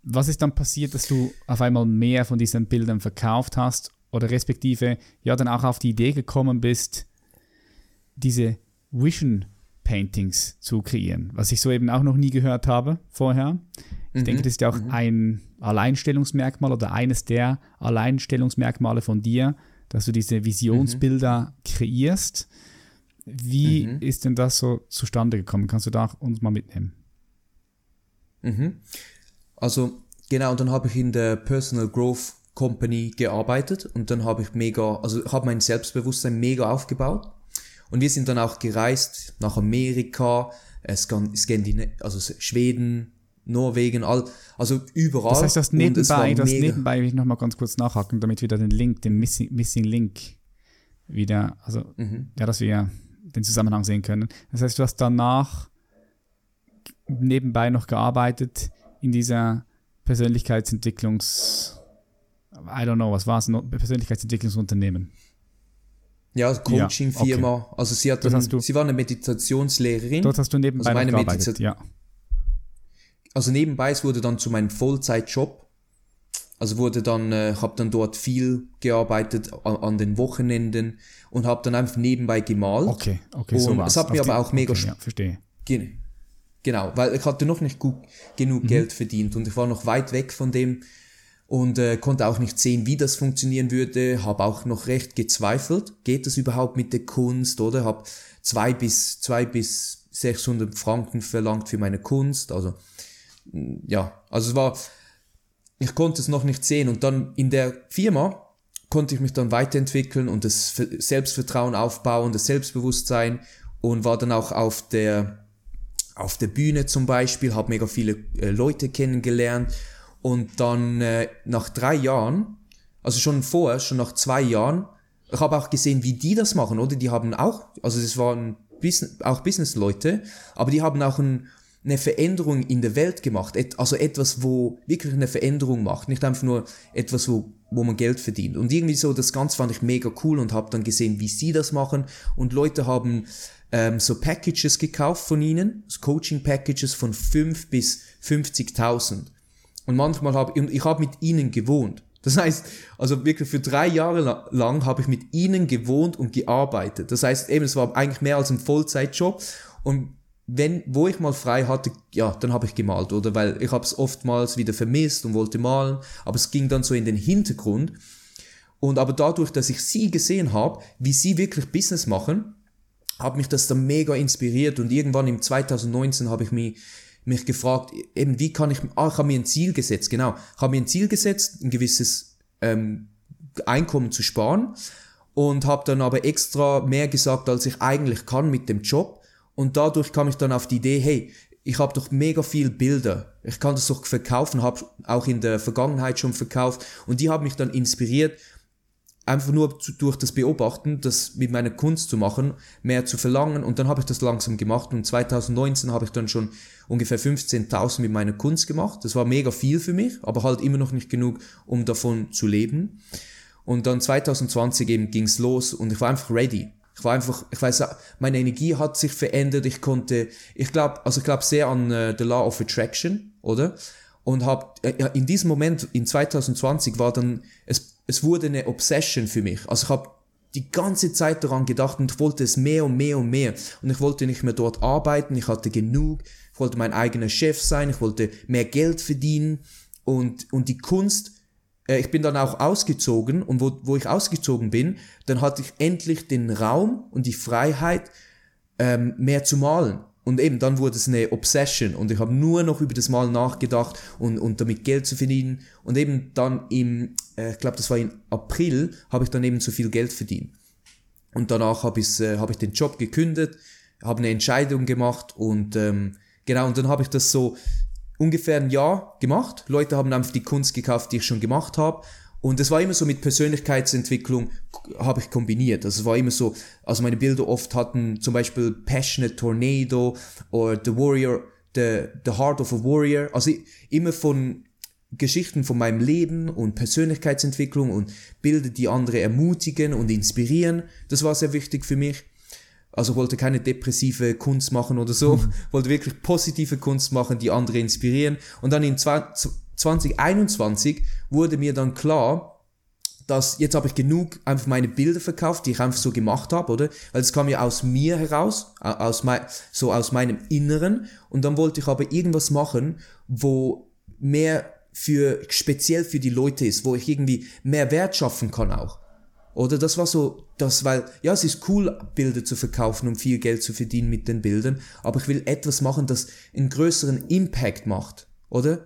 Was ist dann passiert, dass du auf einmal mehr von diesen Bildern verkauft hast oder respektive ja dann auch auf die Idee gekommen bist, diese Vision Paintings zu kreieren, was ich so eben auch noch nie gehört habe vorher. Ich mhm. denke, das ist ja auch mhm. ein Alleinstellungsmerkmal oder eines der Alleinstellungsmerkmale von dir, dass du diese Visionsbilder mhm. kreierst. Wie mhm. ist denn das so zustande gekommen? Kannst du da uns mal mitnehmen? Mhm. Also genau, dann habe ich in der Personal Growth Company gearbeitet und dann habe ich mega, also habe mein Selbstbewusstsein mega aufgebaut und wir sind dann auch gereist nach Amerika, Skandinavien, also Schweden, Norwegen, all, also überall. Das heißt, das nebenbei, das nebenbei will ich nochmal ganz kurz nachhaken, damit wieder den Link, den Missing, Missing Link wieder, also mhm. ja, dass wir den Zusammenhang sehen können. Das heißt, du hast danach nebenbei noch gearbeitet in dieser Persönlichkeitsentwicklungs, I don't know, was war es, Persönlichkeitsentwicklungsunternehmen. Ja, Coaching-Firma. Ja, okay. Also sie hat, dann, sie war eine Meditationslehrerin. Dort hast du nebenbei also meine gearbeitet, ja. Also nebenbei, es wurde dann zu meinem Vollzeitjob. Also wurde dann, äh, habe dann dort viel gearbeitet an, an den Wochenenden und habe dann einfach nebenbei gemalt. Okay, okay, und so es hat mir aber auch mega okay, ja, verstehe. Genau, weil ich hatte noch nicht gut genug mhm. Geld verdient und ich war noch weit weg von dem und äh, konnte auch nicht sehen, wie das funktionieren würde, habe auch noch recht gezweifelt, geht das überhaupt mit der Kunst oder habe zwei bis zwei bis 600 Franken verlangt für meine Kunst, also ja, also es war, ich konnte es noch nicht sehen und dann in der Firma konnte ich mich dann weiterentwickeln und das Selbstvertrauen aufbauen, das Selbstbewusstsein und war dann auch auf der auf der Bühne zum Beispiel, habe mega viele äh, Leute kennengelernt und dann äh, nach drei Jahren, also schon vorher, schon nach zwei Jahren, ich habe auch gesehen, wie die das machen, oder? Die haben auch, also das waren Business, auch Businessleute, aber die haben auch ein, eine Veränderung in der Welt gemacht. Et, also etwas, wo wirklich eine Veränderung macht. Nicht einfach nur etwas, wo, wo man Geld verdient. Und irgendwie so, das Ganze fand ich mega cool und habe dann gesehen, wie sie das machen. Und Leute haben ähm, so Packages gekauft von ihnen, Coaching-Packages von 5 bis 50.000. Und manchmal habe ich habe mit ihnen gewohnt. Das heißt, also wirklich für drei Jahre lang habe ich mit ihnen gewohnt und gearbeitet. Das heißt eben, es war eigentlich mehr als ein Vollzeitjob. Und wenn, wo ich mal frei hatte, ja, dann habe ich gemalt, oder? Weil ich habe es oftmals wieder vermisst und wollte malen, aber es ging dann so in den Hintergrund. Und aber dadurch, dass ich sie gesehen habe, wie sie wirklich Business machen, hat mich das dann mega inspiriert und irgendwann im 2019 habe ich mich mich gefragt, eben wie kann ich, ah, ich habe mir ein Ziel gesetzt, genau, ich habe mir ein Ziel gesetzt, ein gewisses ähm, Einkommen zu sparen und habe dann aber extra mehr gesagt, als ich eigentlich kann mit dem Job und dadurch kam ich dann auf die Idee, hey, ich habe doch mega viel Bilder, ich kann das doch verkaufen, habe auch in der Vergangenheit schon verkauft und die haben mich dann inspiriert einfach nur zu, durch das Beobachten, das mit meiner Kunst zu machen, mehr zu verlangen und dann habe ich das langsam gemacht und 2019 habe ich dann schon ungefähr 15.000 mit meiner Kunst gemacht. Das war mega viel für mich, aber halt immer noch nicht genug, um davon zu leben. Und dann 2020 eben ging's los und ich war einfach ready. Ich war einfach, ich weiß, meine Energie hat sich verändert. Ich konnte, ich glaube, also ich glaube sehr an äh, the Law of Attraction, oder? Und hab äh, in diesem Moment in 2020 war dann es es wurde eine Obsession für mich. Also ich habe die ganze Zeit daran gedacht und wollte es mehr und mehr und mehr. Und ich wollte nicht mehr dort arbeiten, ich hatte genug, ich wollte mein eigener Chef sein, ich wollte mehr Geld verdienen und, und die Kunst, äh, ich bin dann auch ausgezogen und wo, wo ich ausgezogen bin, dann hatte ich endlich den Raum und die Freiheit, ähm, mehr zu malen. Und eben, dann wurde es eine Obsession und ich habe nur noch über das Malen nachgedacht und, und damit Geld zu verdienen. Und eben dann im, äh, ich glaube, das war im April, habe ich dann eben so viel Geld verdient. Und danach habe äh, hab ich den Job gekündigt, habe eine Entscheidung gemacht und ähm, genau, und dann habe ich das so ungefähr ein Jahr gemacht. Leute haben einfach die Kunst gekauft, die ich schon gemacht habe. Und es war immer so mit Persönlichkeitsentwicklung habe ich kombiniert. Also es war immer so, also meine Bilder oft hatten zum Beispiel Passionate Tornado oder The Warrior, The, the Heart of a Warrior. Also immer von Geschichten von meinem Leben und Persönlichkeitsentwicklung und Bilder, die andere ermutigen und inspirieren. Das war sehr wichtig für mich. Also wollte keine depressive Kunst machen oder so, mhm. wollte wirklich positive Kunst machen, die andere inspirieren. Und dann in 2021 wurde mir dann klar, dass jetzt habe ich genug einfach meine Bilder verkauft, die ich einfach so gemacht habe, oder? Weil es kam ja aus mir heraus, aus mein, so aus meinem Inneren. Und dann wollte ich aber irgendwas machen, wo mehr für, speziell für die Leute ist, wo ich irgendwie mehr Wert schaffen kann auch. Oder das war so, das, weil, ja, es ist cool, Bilder zu verkaufen, um viel Geld zu verdienen mit den Bildern, aber ich will etwas machen, das einen größeren Impact macht, oder?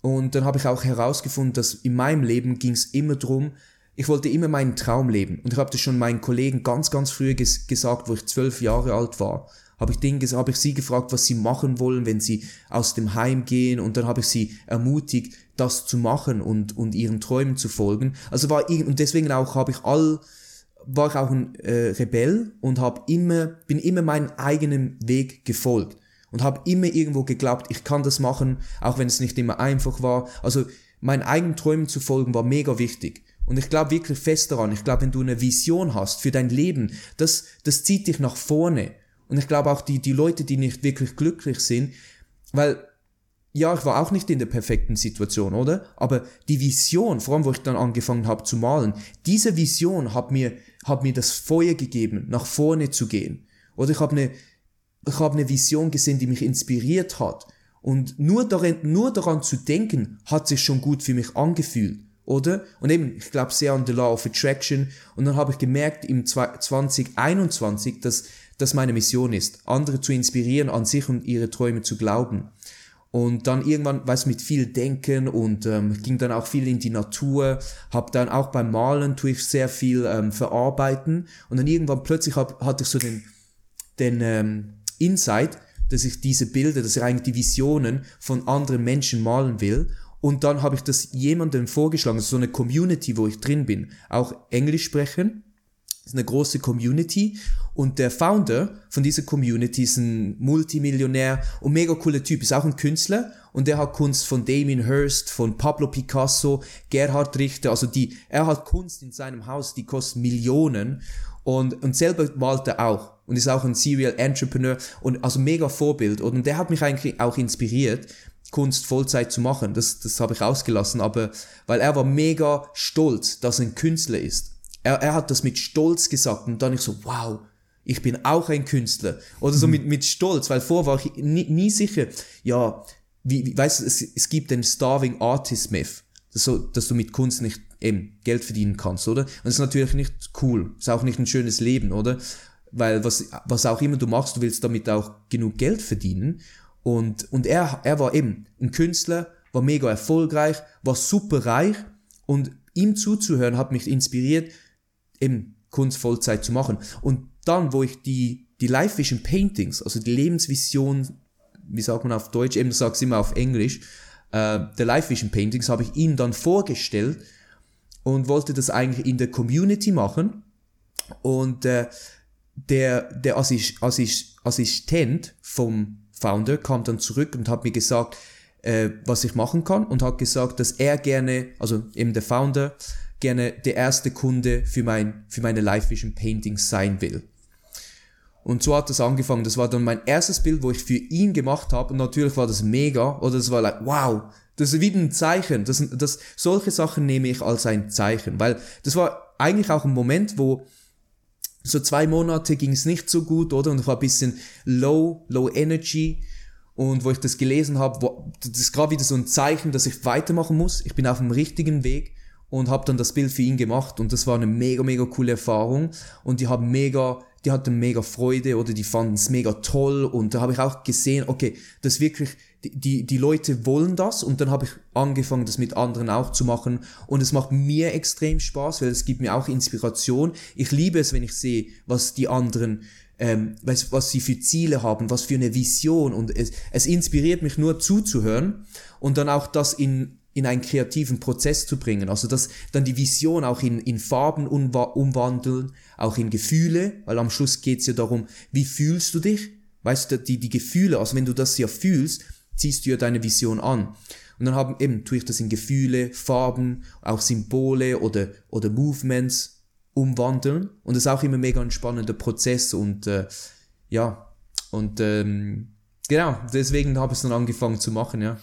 Und dann habe ich auch herausgefunden, dass in meinem Leben ging es immer drum, ich wollte immer meinen Traum leben. Und ich habe das schon meinen Kollegen ganz, ganz früh ges gesagt, wo ich zwölf Jahre alt war. Habe ich, denen, habe ich sie gefragt, was sie machen wollen, wenn sie aus dem Heim gehen. Und dann habe ich sie ermutigt, das zu machen und, und ihren Träumen zu folgen. Also war ich, und deswegen auch habe ich all, war ich auch ein äh, Rebell und habe immer, bin immer meinen eigenen Weg gefolgt und habe immer irgendwo geglaubt, ich kann das machen, auch wenn es nicht immer einfach war. Also meinen eigenen Träumen zu folgen war mega wichtig. Und ich glaube wirklich fest daran, ich glaube, wenn du eine Vision hast für dein Leben, das, das zieht dich nach vorne. Und ich glaube auch die, die Leute, die nicht wirklich glücklich sind, weil, ja, ich war auch nicht in der perfekten Situation, oder? Aber die Vision, vor allem wo ich dann angefangen habe zu malen, diese Vision hat mir, hat mir das Feuer gegeben, nach vorne zu gehen. Oder ich habe eine, ich habe eine Vision gesehen, die mich inspiriert hat. Und nur daran, nur daran zu denken, hat sich schon gut für mich angefühlt, oder? Und eben, ich glaube sehr an the Law of Attraction. Und dann habe ich gemerkt im 2021, dass das meine Mission ist, andere zu inspirieren, an sich und ihre Träume zu glauben. Und dann irgendwann, weiß mit viel Denken und ähm, ging dann auch viel in die Natur, habe dann auch beim Malen tue ich sehr viel ähm, verarbeiten und dann irgendwann plötzlich hab, hatte ich so den, den ähm, Insight, dass ich diese Bilder, dass ich eigentlich die Visionen von anderen Menschen malen will. Und dann habe ich das jemandem vorgeschlagen, so eine Community, wo ich drin bin, auch Englisch sprechen. Ist eine große Community und der Founder von dieser Community ist ein Multimillionär und mega cooler Typ, ist auch ein Künstler und der hat Kunst von Damien Hirst, von Pablo Picasso, Gerhard Richter, also die, er hat Kunst in seinem Haus, die kostet Millionen und, und selber malt er auch und ist auch ein Serial Entrepreneur und also mega Vorbild. Und der hat mich eigentlich auch inspiriert, Kunst Vollzeit zu machen. Das, das habe ich ausgelassen, aber weil er war mega stolz, dass er ein Künstler ist. Er, er hat das mit Stolz gesagt und dann ich so, wow, ich bin auch ein Künstler. Oder so mhm. mit, mit Stolz, weil vorher war ich nie, nie sicher, ja, wie, wie weißt du, es, es gibt den Starving Artist Myth, dass, so, dass du mit Kunst nicht eben Geld verdienen kannst, oder? Und das ist natürlich nicht cool, ist auch nicht ein schönes Leben, oder? Weil was, was auch immer du machst, du willst damit auch genug Geld verdienen. Und, und er, er war eben ein Künstler, war mega erfolgreich, war super reich und ihm zuzuhören hat mich inspiriert, eben Kunst Vollzeit zu machen. Und dann, wo ich die, die Life Vision Paintings, also die Lebensvision, wie sagt man auf Deutsch, eben sag's immer auf Englisch, äh, der Life Vision Paintings habe ich ihm dann vorgestellt und wollte das eigentlich in der Community machen. Und äh, der, der Assist, Assist, Assistent vom Founder kam dann zurück und hat mir gesagt, äh, was ich machen kann und hat gesagt, dass er gerne, also eben der Founder, gerne der erste Kunde für, mein, für meine Live Vision Paintings sein will. Und so hat das angefangen. Das war dann mein erstes Bild, wo ich für ihn gemacht habe. Und natürlich war das mega. Oder es war like, wow, das ist wie ein Zeichen. Das, das, solche Sachen nehme ich als ein Zeichen. Weil das war eigentlich auch ein Moment, wo so zwei Monate ging es nicht so gut, oder? Und ich war ein bisschen low, low energy. Und wo ich das gelesen habe, wo, das ist gerade wieder so ein Zeichen, dass ich weitermachen muss. Ich bin auf dem richtigen Weg und habe dann das Bild für ihn gemacht. Und das war eine mega, mega coole Erfahrung. Und die haben mega, die hatten mega Freude oder die fanden es mega toll. Und da habe ich auch gesehen, okay, das wirklich, die, die Leute wollen das. Und dann habe ich angefangen, das mit anderen auch zu machen. Und es macht mir extrem Spaß, weil es gibt mir auch Inspiration. Ich liebe es, wenn ich sehe, was die anderen ähm, was, was sie für Ziele haben, was für eine Vision und es, es inspiriert mich nur zuzuhören und dann auch das in, in einen kreativen Prozess zu bringen. Also dass dann die Vision auch in, in Farben umwandeln, auch in Gefühle, weil am Schluss geht's ja darum, wie fühlst du dich? Weißt du, die, die Gefühle, also wenn du das ja fühlst, ziehst du ja deine Vision an. Und dann haben eben, tue ich das in Gefühle, Farben, auch Symbole oder, oder Movements umwandeln. Und das ist auch immer mega ein spannender Prozess und äh, ja, und ähm, genau, deswegen habe ich es dann angefangen zu machen, ja.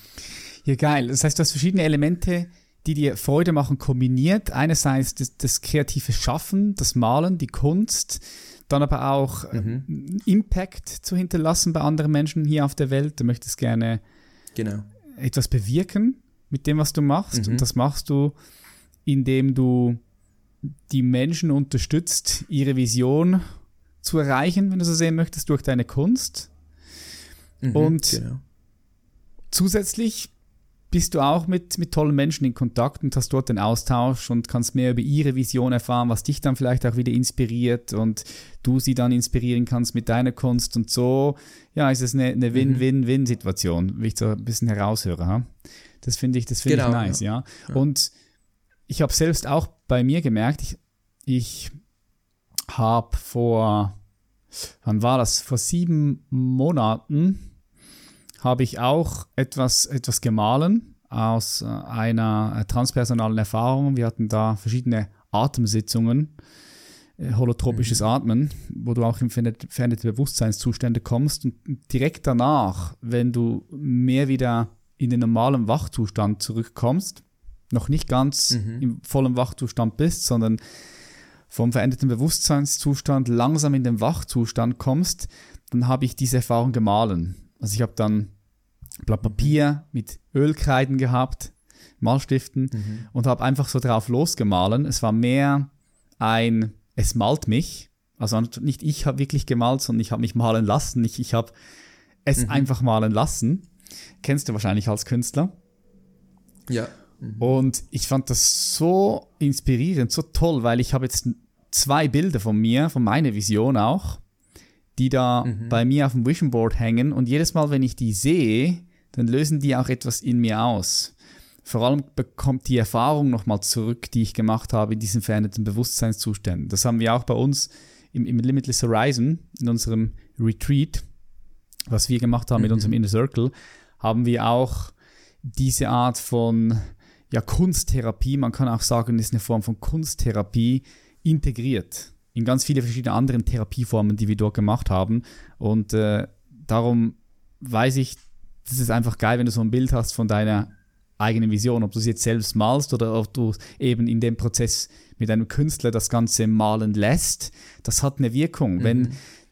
Ja, geil. Das heißt, du hast verschiedene Elemente, die dir Freude machen, kombiniert. Einerseits das, das kreative Schaffen, das Malen, die Kunst, dann aber auch mhm. Impact zu hinterlassen bei anderen Menschen hier auf der Welt. Du möchtest gerne genau. etwas bewirken mit dem, was du machst. Mhm. Und das machst du, indem du die Menschen unterstützt, ihre Vision zu erreichen, wenn du so sehen möchtest, durch deine Kunst. Mhm, und genau. zusätzlich bist du auch mit, mit tollen Menschen in Kontakt und hast dort den Austausch und kannst mehr über ihre Vision erfahren, was dich dann vielleicht auch wieder inspiriert und du sie dann inspirieren kannst mit deiner Kunst und so, ja, ist es eine, eine mhm. Win-Win-Win-Situation, wie ich so ein bisschen heraushöre. Ha? Das finde ich, das finde genau, ich nice, ja. ja. Und ich habe selbst auch bei mir gemerkt, ich, ich habe vor, wann war das? Vor sieben Monaten habe ich auch etwas, etwas gemahlen aus äh, einer äh, transpersonalen Erfahrung. Wir hatten da verschiedene Atemsitzungen, äh, holotropisches mhm. Atmen, wo du auch in veränderte Bewusstseinszustände kommst. Und direkt danach, wenn du mehr wieder in den normalen Wachzustand zurückkommst, noch nicht ganz mhm. im vollen Wachzustand bist, sondern vom veränderten Bewusstseinszustand langsam in den Wachzustand kommst, dann habe ich diese Erfahrung gemahlen. Also ich habe dann Blatt Papier mit Ölkreiden gehabt, Malstiften mhm. und habe einfach so drauf losgemahlen. Es war mehr ein, es malt mich. Also nicht ich habe wirklich gemalt, sondern ich habe mich malen lassen. Ich, ich habe es mhm. einfach malen lassen. Kennst du wahrscheinlich als Künstler. Ja. Mhm. Und ich fand das so inspirierend, so toll, weil ich habe jetzt zwei Bilder von mir, von meiner Vision auch die da mhm. bei mir auf dem Vision Board hängen und jedes Mal, wenn ich die sehe, dann lösen die auch etwas in mir aus. Vor allem bekommt die Erfahrung nochmal zurück, die ich gemacht habe in diesen veränderten Bewusstseinszuständen. Das haben wir auch bei uns im, im Limitless Horizon, in unserem Retreat, was wir gemacht haben mhm. mit unserem Inner Circle, haben wir auch diese Art von ja, Kunsttherapie, man kann auch sagen, ist eine Form von Kunsttherapie integriert in ganz viele verschiedene anderen Therapieformen, die wir dort gemacht haben. Und äh, darum weiß ich, das ist einfach geil, wenn du so ein Bild hast von deiner eigenen Vision, ob du es jetzt selbst malst oder ob du eben in dem Prozess mit einem Künstler das Ganze malen lässt. Das hat eine Wirkung. Mhm. Wenn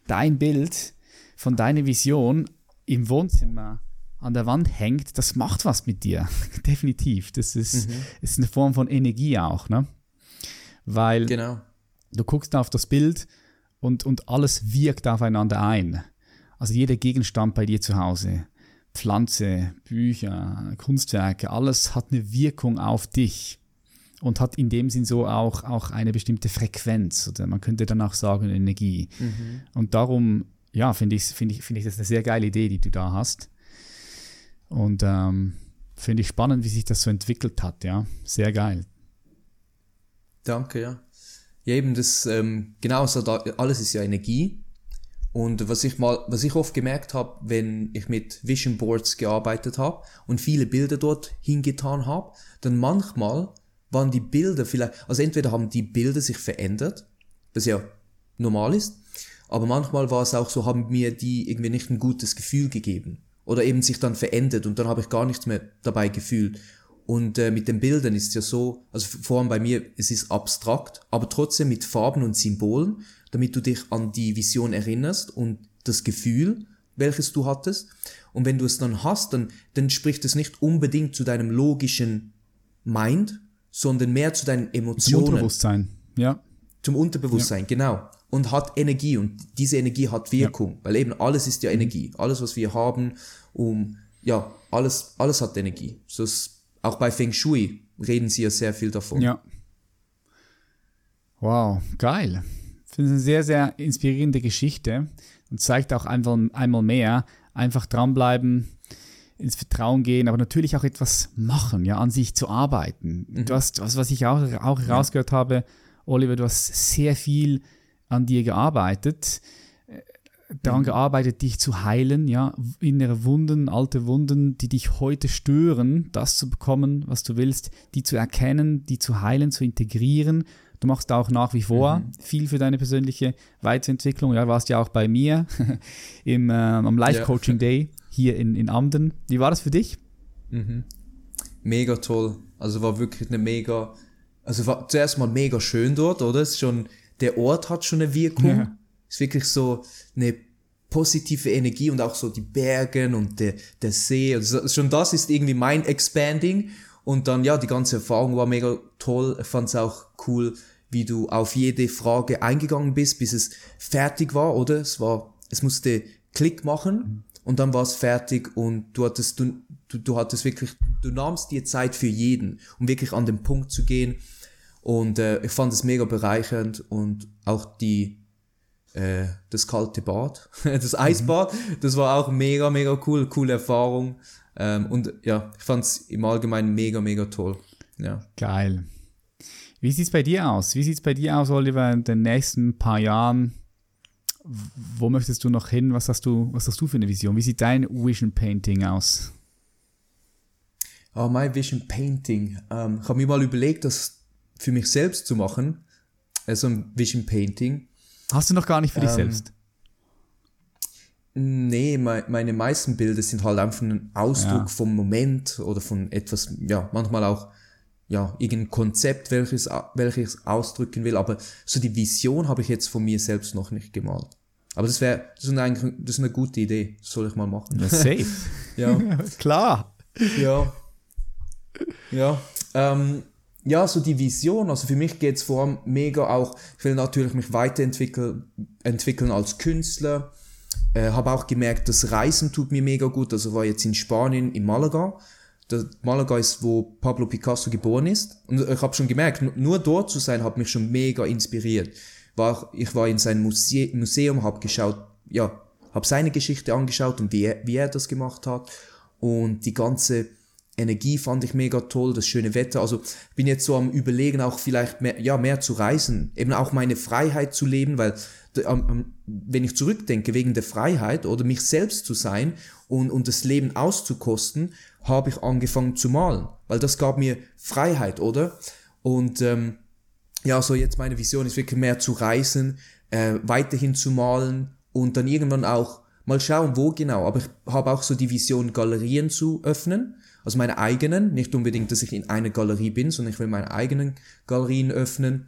dein Bild von deiner Vision im Wohnzimmer an der Wand hängt, das macht was mit dir. Definitiv. Das ist, mhm. ist eine Form von Energie auch, ne? Weil genau du guckst auf das Bild und, und alles wirkt aufeinander ein. Also jeder Gegenstand bei dir zu Hause, Pflanze, Bücher, Kunstwerke, alles hat eine Wirkung auf dich und hat in dem Sinn so auch, auch eine bestimmte Frequenz oder man könnte danach sagen Energie. Mhm. Und darum, ja, finde ich, find ich, find ich das eine sehr geile Idee, die du da hast. Und ähm, finde ich spannend, wie sich das so entwickelt hat, ja. Sehr geil. Danke, ja. Ja, eben das, ähm, genau, so da, alles ist ja Energie. Und was ich mal, was ich oft gemerkt habe, wenn ich mit Vision Boards gearbeitet habe und viele Bilder dort hingetan habe, dann manchmal waren die Bilder vielleicht, also entweder haben die Bilder sich verändert, was ja normal ist, aber manchmal war es auch so, haben mir die irgendwie nicht ein gutes Gefühl gegeben oder eben sich dann verändert und dann habe ich gar nichts mehr dabei gefühlt. Und äh, mit den Bildern ist es ja so, also vor allem bei mir, es ist abstrakt, aber trotzdem mit Farben und Symbolen, damit du dich an die Vision erinnerst und das Gefühl, welches du hattest. Und wenn du es dann hast, dann, dann spricht es nicht unbedingt zu deinem logischen Mind, sondern mehr zu deinen Emotionen. Zum Unterbewusstsein, ja. Zum Unterbewusstsein, ja. genau. Und hat Energie und diese Energie hat Wirkung, ja. weil eben alles ist ja Energie. Alles, was wir haben, um, ja, alles, alles hat Energie. So ist, auch bei Feng Shui reden sie ja sehr viel davon. Ja. Wow, geil. Ich finde es eine sehr, sehr inspirierende Geschichte und zeigt auch einfach einmal mehr, einfach dranbleiben, ins Vertrauen gehen, aber natürlich auch etwas machen, ja, an sich zu arbeiten. Mhm. Du hast, was, was ich auch, auch herausgehört ja. habe, Oliver, du hast sehr viel an dir gearbeitet, daran mhm. gearbeitet, dich zu heilen, ja, innere Wunden, alte Wunden, die dich heute stören, das zu bekommen, was du willst, die zu erkennen, die zu heilen, zu integrieren. Du machst auch nach wie vor mhm. viel für deine persönliche Weiterentwicklung. Ja, warst ja auch bei mir im, äh, am Life Coaching ja. Day hier in, in Amden. Wie war das für dich? Mhm. Mega toll. Also war wirklich eine mega, also war zuerst mal mega schön dort, oder? Es ist schon, der Ort hat schon eine Wirkung. Ja. Ist wirklich so eine positive Energie und auch so die Bergen und der, der See. Also schon das ist irgendwie mein Expanding. Und dann, ja, die ganze Erfahrung war mega toll. Ich fand es auch cool, wie du auf jede Frage eingegangen bist, bis es fertig war, oder? Es war, es musste Klick machen. Und dann war es fertig und du hattest, du, du, du hattest wirklich, du nahmst dir Zeit für jeden, um wirklich an den Punkt zu gehen. Und äh, ich fand es mega bereichernd und auch die, äh, das kalte Bad, das Eisbad, mhm. das war auch mega, mega cool, coole Erfahrung. Ähm, und ja, ich fand es im Allgemeinen mega, mega toll. Ja. Geil. Wie sieht's bei dir aus? Wie sieht's bei dir aus, Oliver, in den nächsten paar Jahren? wo möchtest du noch hin? Was hast du, was hast du für eine Vision? Wie sieht dein Vision Painting aus? Oh, mein Vision Painting. Ähm, ich habe mir mal überlegt, das für mich selbst zu machen. Also ein Vision Painting. Hast du noch gar nicht für dich ähm, selbst? Nee, meine meisten Bilder sind halt einfach ein Ausdruck ja. vom Moment oder von etwas, ja, manchmal auch, ja, irgendein Konzept, welches, welches ausdrücken will, aber so die Vision habe ich jetzt von mir selbst noch nicht gemalt. Aber das wäre, das ist eigentlich, das ist eine gute Idee. Das soll ich mal machen. Ja, safe. ja. Klar. Ja. Ja. Ähm, ja, so die Vision, also für mich geht es vor allem mega auch, ich will natürlich mich weiterentwickeln entwickeln als Künstler. Äh, habe auch gemerkt, das Reisen tut mir mega gut. Also war jetzt in Spanien, in Malaga. Das Malaga ist, wo Pablo Picasso geboren ist. Und ich habe schon gemerkt, nur dort zu sein, hat mich schon mega inspiriert war, ich war in sein Muse Museum, habe geschaut, ja, habe seine Geschichte angeschaut und wie er, wie er das gemacht hat und die ganze Energie fand ich mega toll, das schöne Wetter. Also bin jetzt so am überlegen, auch vielleicht mehr, ja, mehr zu reisen, eben auch meine Freiheit zu leben, weil wenn ich zurückdenke, wegen der Freiheit oder mich selbst zu sein und, und das Leben auszukosten, habe ich angefangen zu malen, weil das gab mir Freiheit, oder? Und ähm, ja, so jetzt meine Vision ist wirklich mehr zu reisen, äh, weiterhin zu malen und dann irgendwann auch mal schauen, wo genau. Aber ich habe auch so die Vision, Galerien zu öffnen. Also meine eigenen, nicht unbedingt, dass ich in einer Galerie bin, sondern ich will meine eigenen Galerien öffnen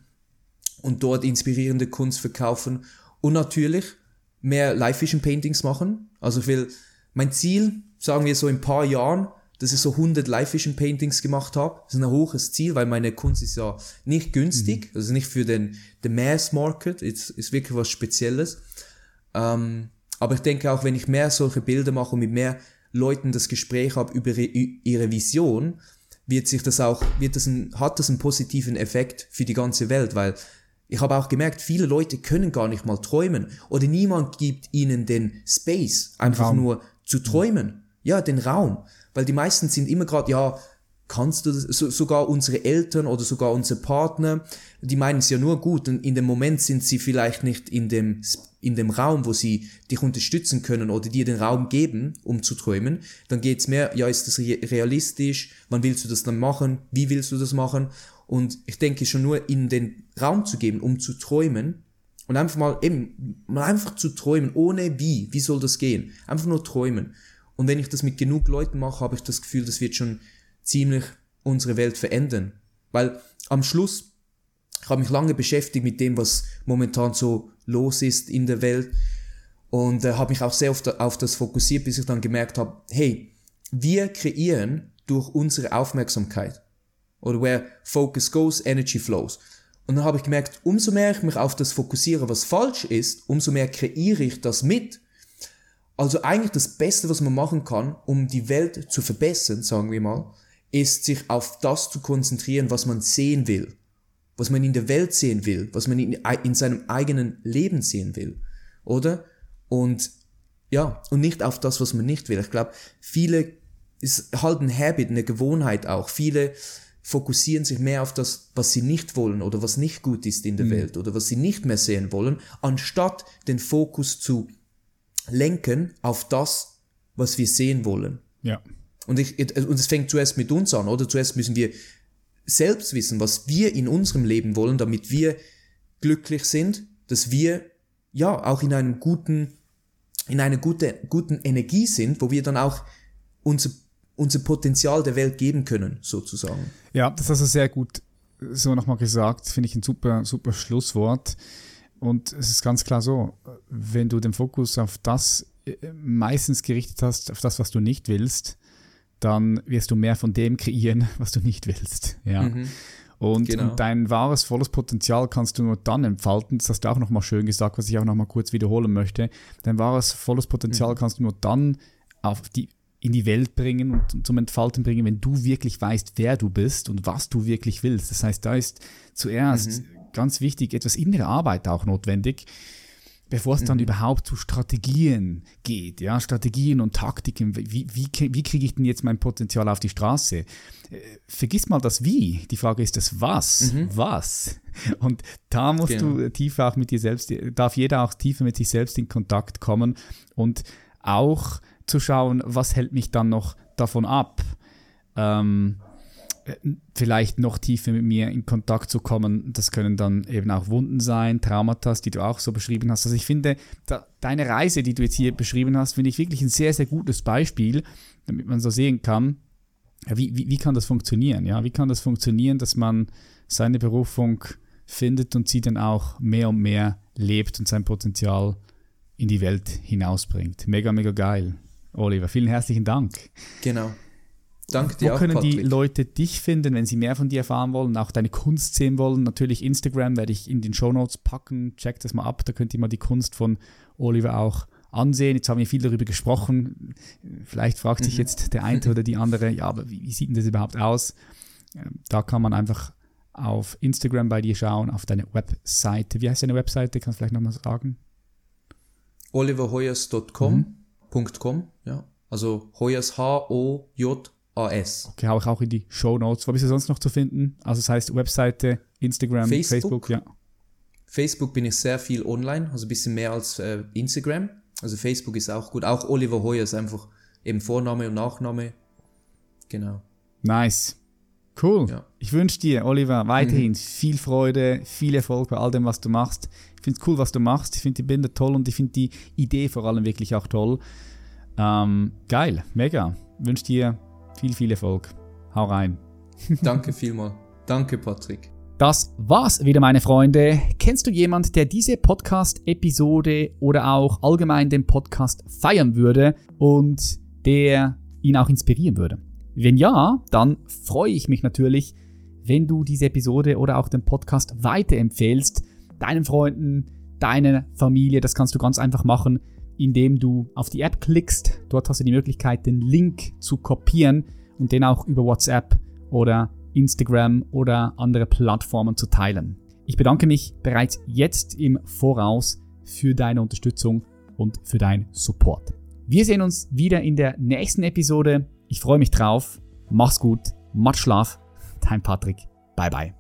und dort inspirierende Kunst verkaufen und natürlich mehr Live-Vision-Paintings machen. Also ich will, mein Ziel, sagen wir so in ein paar Jahren, dass ich so 100 Live-Vision-Paintings gemacht habe. Das ist ein hohes Ziel, weil meine Kunst ist ja nicht günstig, mhm. also nicht für den, den Mass-Market, ist, ist wirklich was Spezielles. Ähm, aber ich denke auch, wenn ich mehr solche Bilder mache und mit mehr Leuten das Gespräch habe über ihre Vision, wird sich das auch, wird das ein, hat das einen positiven Effekt für die ganze Welt, weil ich habe auch gemerkt, viele Leute können gar nicht mal träumen oder niemand gibt ihnen den Space, einfach Raum. nur zu träumen. Ja, den Raum. Weil die meisten sind immer gerade, ja, kannst du das, so, sogar unsere Eltern oder sogar unsere Partner, die meinen es ja nur gut und in dem Moment sind sie vielleicht nicht in dem, in dem Raum, wo sie dich unterstützen können oder dir den Raum geben, um zu träumen, dann geht's mehr, ja, ist das realistisch, wann willst du das dann machen, wie willst du das machen? Und ich denke schon nur in den Raum zu geben, um zu träumen und einfach mal eben, mal einfach zu träumen, ohne wie, wie soll das gehen, einfach nur träumen. Und wenn ich das mit genug Leuten mache, habe ich das Gefühl, das wird schon ziemlich unsere Welt verändern. Weil am Schluss, ich habe mich lange beschäftigt mit dem, was momentan so los ist in der Welt und äh, habe mich auch sehr da, auf das fokussiert, bis ich dann gemerkt habe, hey, wir kreieren durch unsere Aufmerksamkeit. Oder where focus goes, energy flows. Und dann habe ich gemerkt, umso mehr ich mich auf das fokussiere, was falsch ist, umso mehr kreiere ich das mit. Also eigentlich das Beste, was man machen kann, um die Welt zu verbessern, sagen wir mal, ist sich auf das zu konzentrieren, was man sehen will, was man in der Welt sehen will, was man in, in seinem eigenen Leben sehen will, oder? Und ja, und nicht auf das, was man nicht will. Ich glaube, viele ist halt ein Habit, eine Gewohnheit auch. Viele fokussieren sich mehr auf das, was sie nicht wollen oder was nicht gut ist in der mhm. Welt oder was sie nicht mehr sehen wollen, anstatt den Fokus zu lenken auf das, was wir sehen wollen. Ja. Und, ich, und es fängt zuerst mit uns an, oder? Zuerst müssen wir selbst wissen, was wir in unserem Leben wollen, damit wir glücklich sind, dass wir ja auch in einem guten, in einer gute, guten Energie sind, wo wir dann auch unser, unser Potenzial der Welt geben können, sozusagen. Ja, das hast du sehr gut so nochmal gesagt, finde ich ein super, super Schlusswort. Und es ist ganz klar so, wenn du den Fokus auf das äh, meistens gerichtet hast, auf das, was du nicht willst, dann wirst du mehr von dem kreieren, was du nicht willst. Ja. Mhm. Und, genau. und, dein wahres, volles Potenzial kannst du nur dann entfalten. Das hast du auch nochmal schön gesagt, was ich auch nochmal kurz wiederholen möchte. Dein wahres, volles Potenzial mhm. kannst du nur dann auf die, in die Welt bringen und zum Entfalten bringen, wenn du wirklich weißt, wer du bist und was du wirklich willst. Das heißt, da ist zuerst mhm. ganz wichtig etwas innere Arbeit auch notwendig bevor es dann mhm. überhaupt zu Strategien geht, ja, Strategien und Taktiken, wie, wie, wie kriege ich denn jetzt mein Potenzial auf die Straße? Äh, vergiss mal das Wie, die Frage ist das Was, mhm. was? Und da musst genau. du tiefer auch mit dir selbst, darf jeder auch tiefer mit sich selbst in Kontakt kommen und auch zu schauen, was hält mich dann noch davon ab, ähm, vielleicht noch tiefer mit mir in Kontakt zu kommen. Das können dann eben auch Wunden sein, Traumata, die du auch so beschrieben hast. Also ich finde, da, deine Reise, die du jetzt hier beschrieben hast, finde ich wirklich ein sehr, sehr gutes Beispiel, damit man so sehen kann, wie, wie, wie kann das funktionieren? Ja? Wie kann das funktionieren, dass man seine Berufung findet und sie dann auch mehr und mehr lebt und sein Potenzial in die Welt hinausbringt. Mega, mega geil. Oliver, vielen herzlichen Dank. Genau. Danke dir Wo auch, können Patrick. die Leute dich finden, wenn sie mehr von dir erfahren wollen, auch deine Kunst sehen wollen? Natürlich Instagram werde ich in den Show Notes packen. Checkt das mal ab, da könnt ihr mal die Kunst von Oliver auch ansehen. Jetzt haben wir viel darüber gesprochen. Vielleicht fragt sich mhm. jetzt der eine oder die andere, ja, aber wie, wie sieht denn das überhaupt aus? Ähm, da kann man einfach auf Instagram bei dir schauen, auf deine Webseite. Wie heißt deine Webseite? Kannst du vielleicht nochmal sagen? oliverhoyers.com. Mhm. ja. Also Hoyers H-O-J AS. Okay, hau ich auch in die Show Notes. Wo bist du sonst noch zu finden? Also das heißt Webseite, Instagram, Facebook, Facebook ja. Facebook bin ich sehr viel online, also ein bisschen mehr als äh, Instagram. Also Facebook ist auch gut. Auch Oliver Hoyer ist einfach eben Vorname und Nachname. Genau. Nice. Cool. Ja. Ich wünsche dir, Oliver, weiterhin mhm. viel Freude, viel Erfolg bei all dem, was du machst. Ich finde es cool, was du machst. Ich finde die Bilder toll und ich finde die Idee vor allem wirklich auch toll. Ähm, geil, mega. Ich wünsche dir viel, viel Erfolg. Hau rein. Danke vielmal. Danke, Patrick. Das war's wieder, meine Freunde. Kennst du jemand, der diese Podcast-Episode oder auch allgemein den Podcast feiern würde und der ihn auch inspirieren würde? Wenn ja, dann freue ich mich natürlich, wenn du diese Episode oder auch den Podcast weiterempfehlst, deinen Freunden, deiner Familie. Das kannst du ganz einfach machen, indem du auf die App klickst. Dort hast du die Möglichkeit, den Link zu kopieren und den auch über WhatsApp oder Instagram oder andere Plattformen zu teilen. Ich bedanke mich bereits jetzt im Voraus für deine Unterstützung und für deinen Support. Wir sehen uns wieder in der nächsten Episode. Ich freue mich drauf. Mach's gut. Much love, dein Patrick. Bye bye.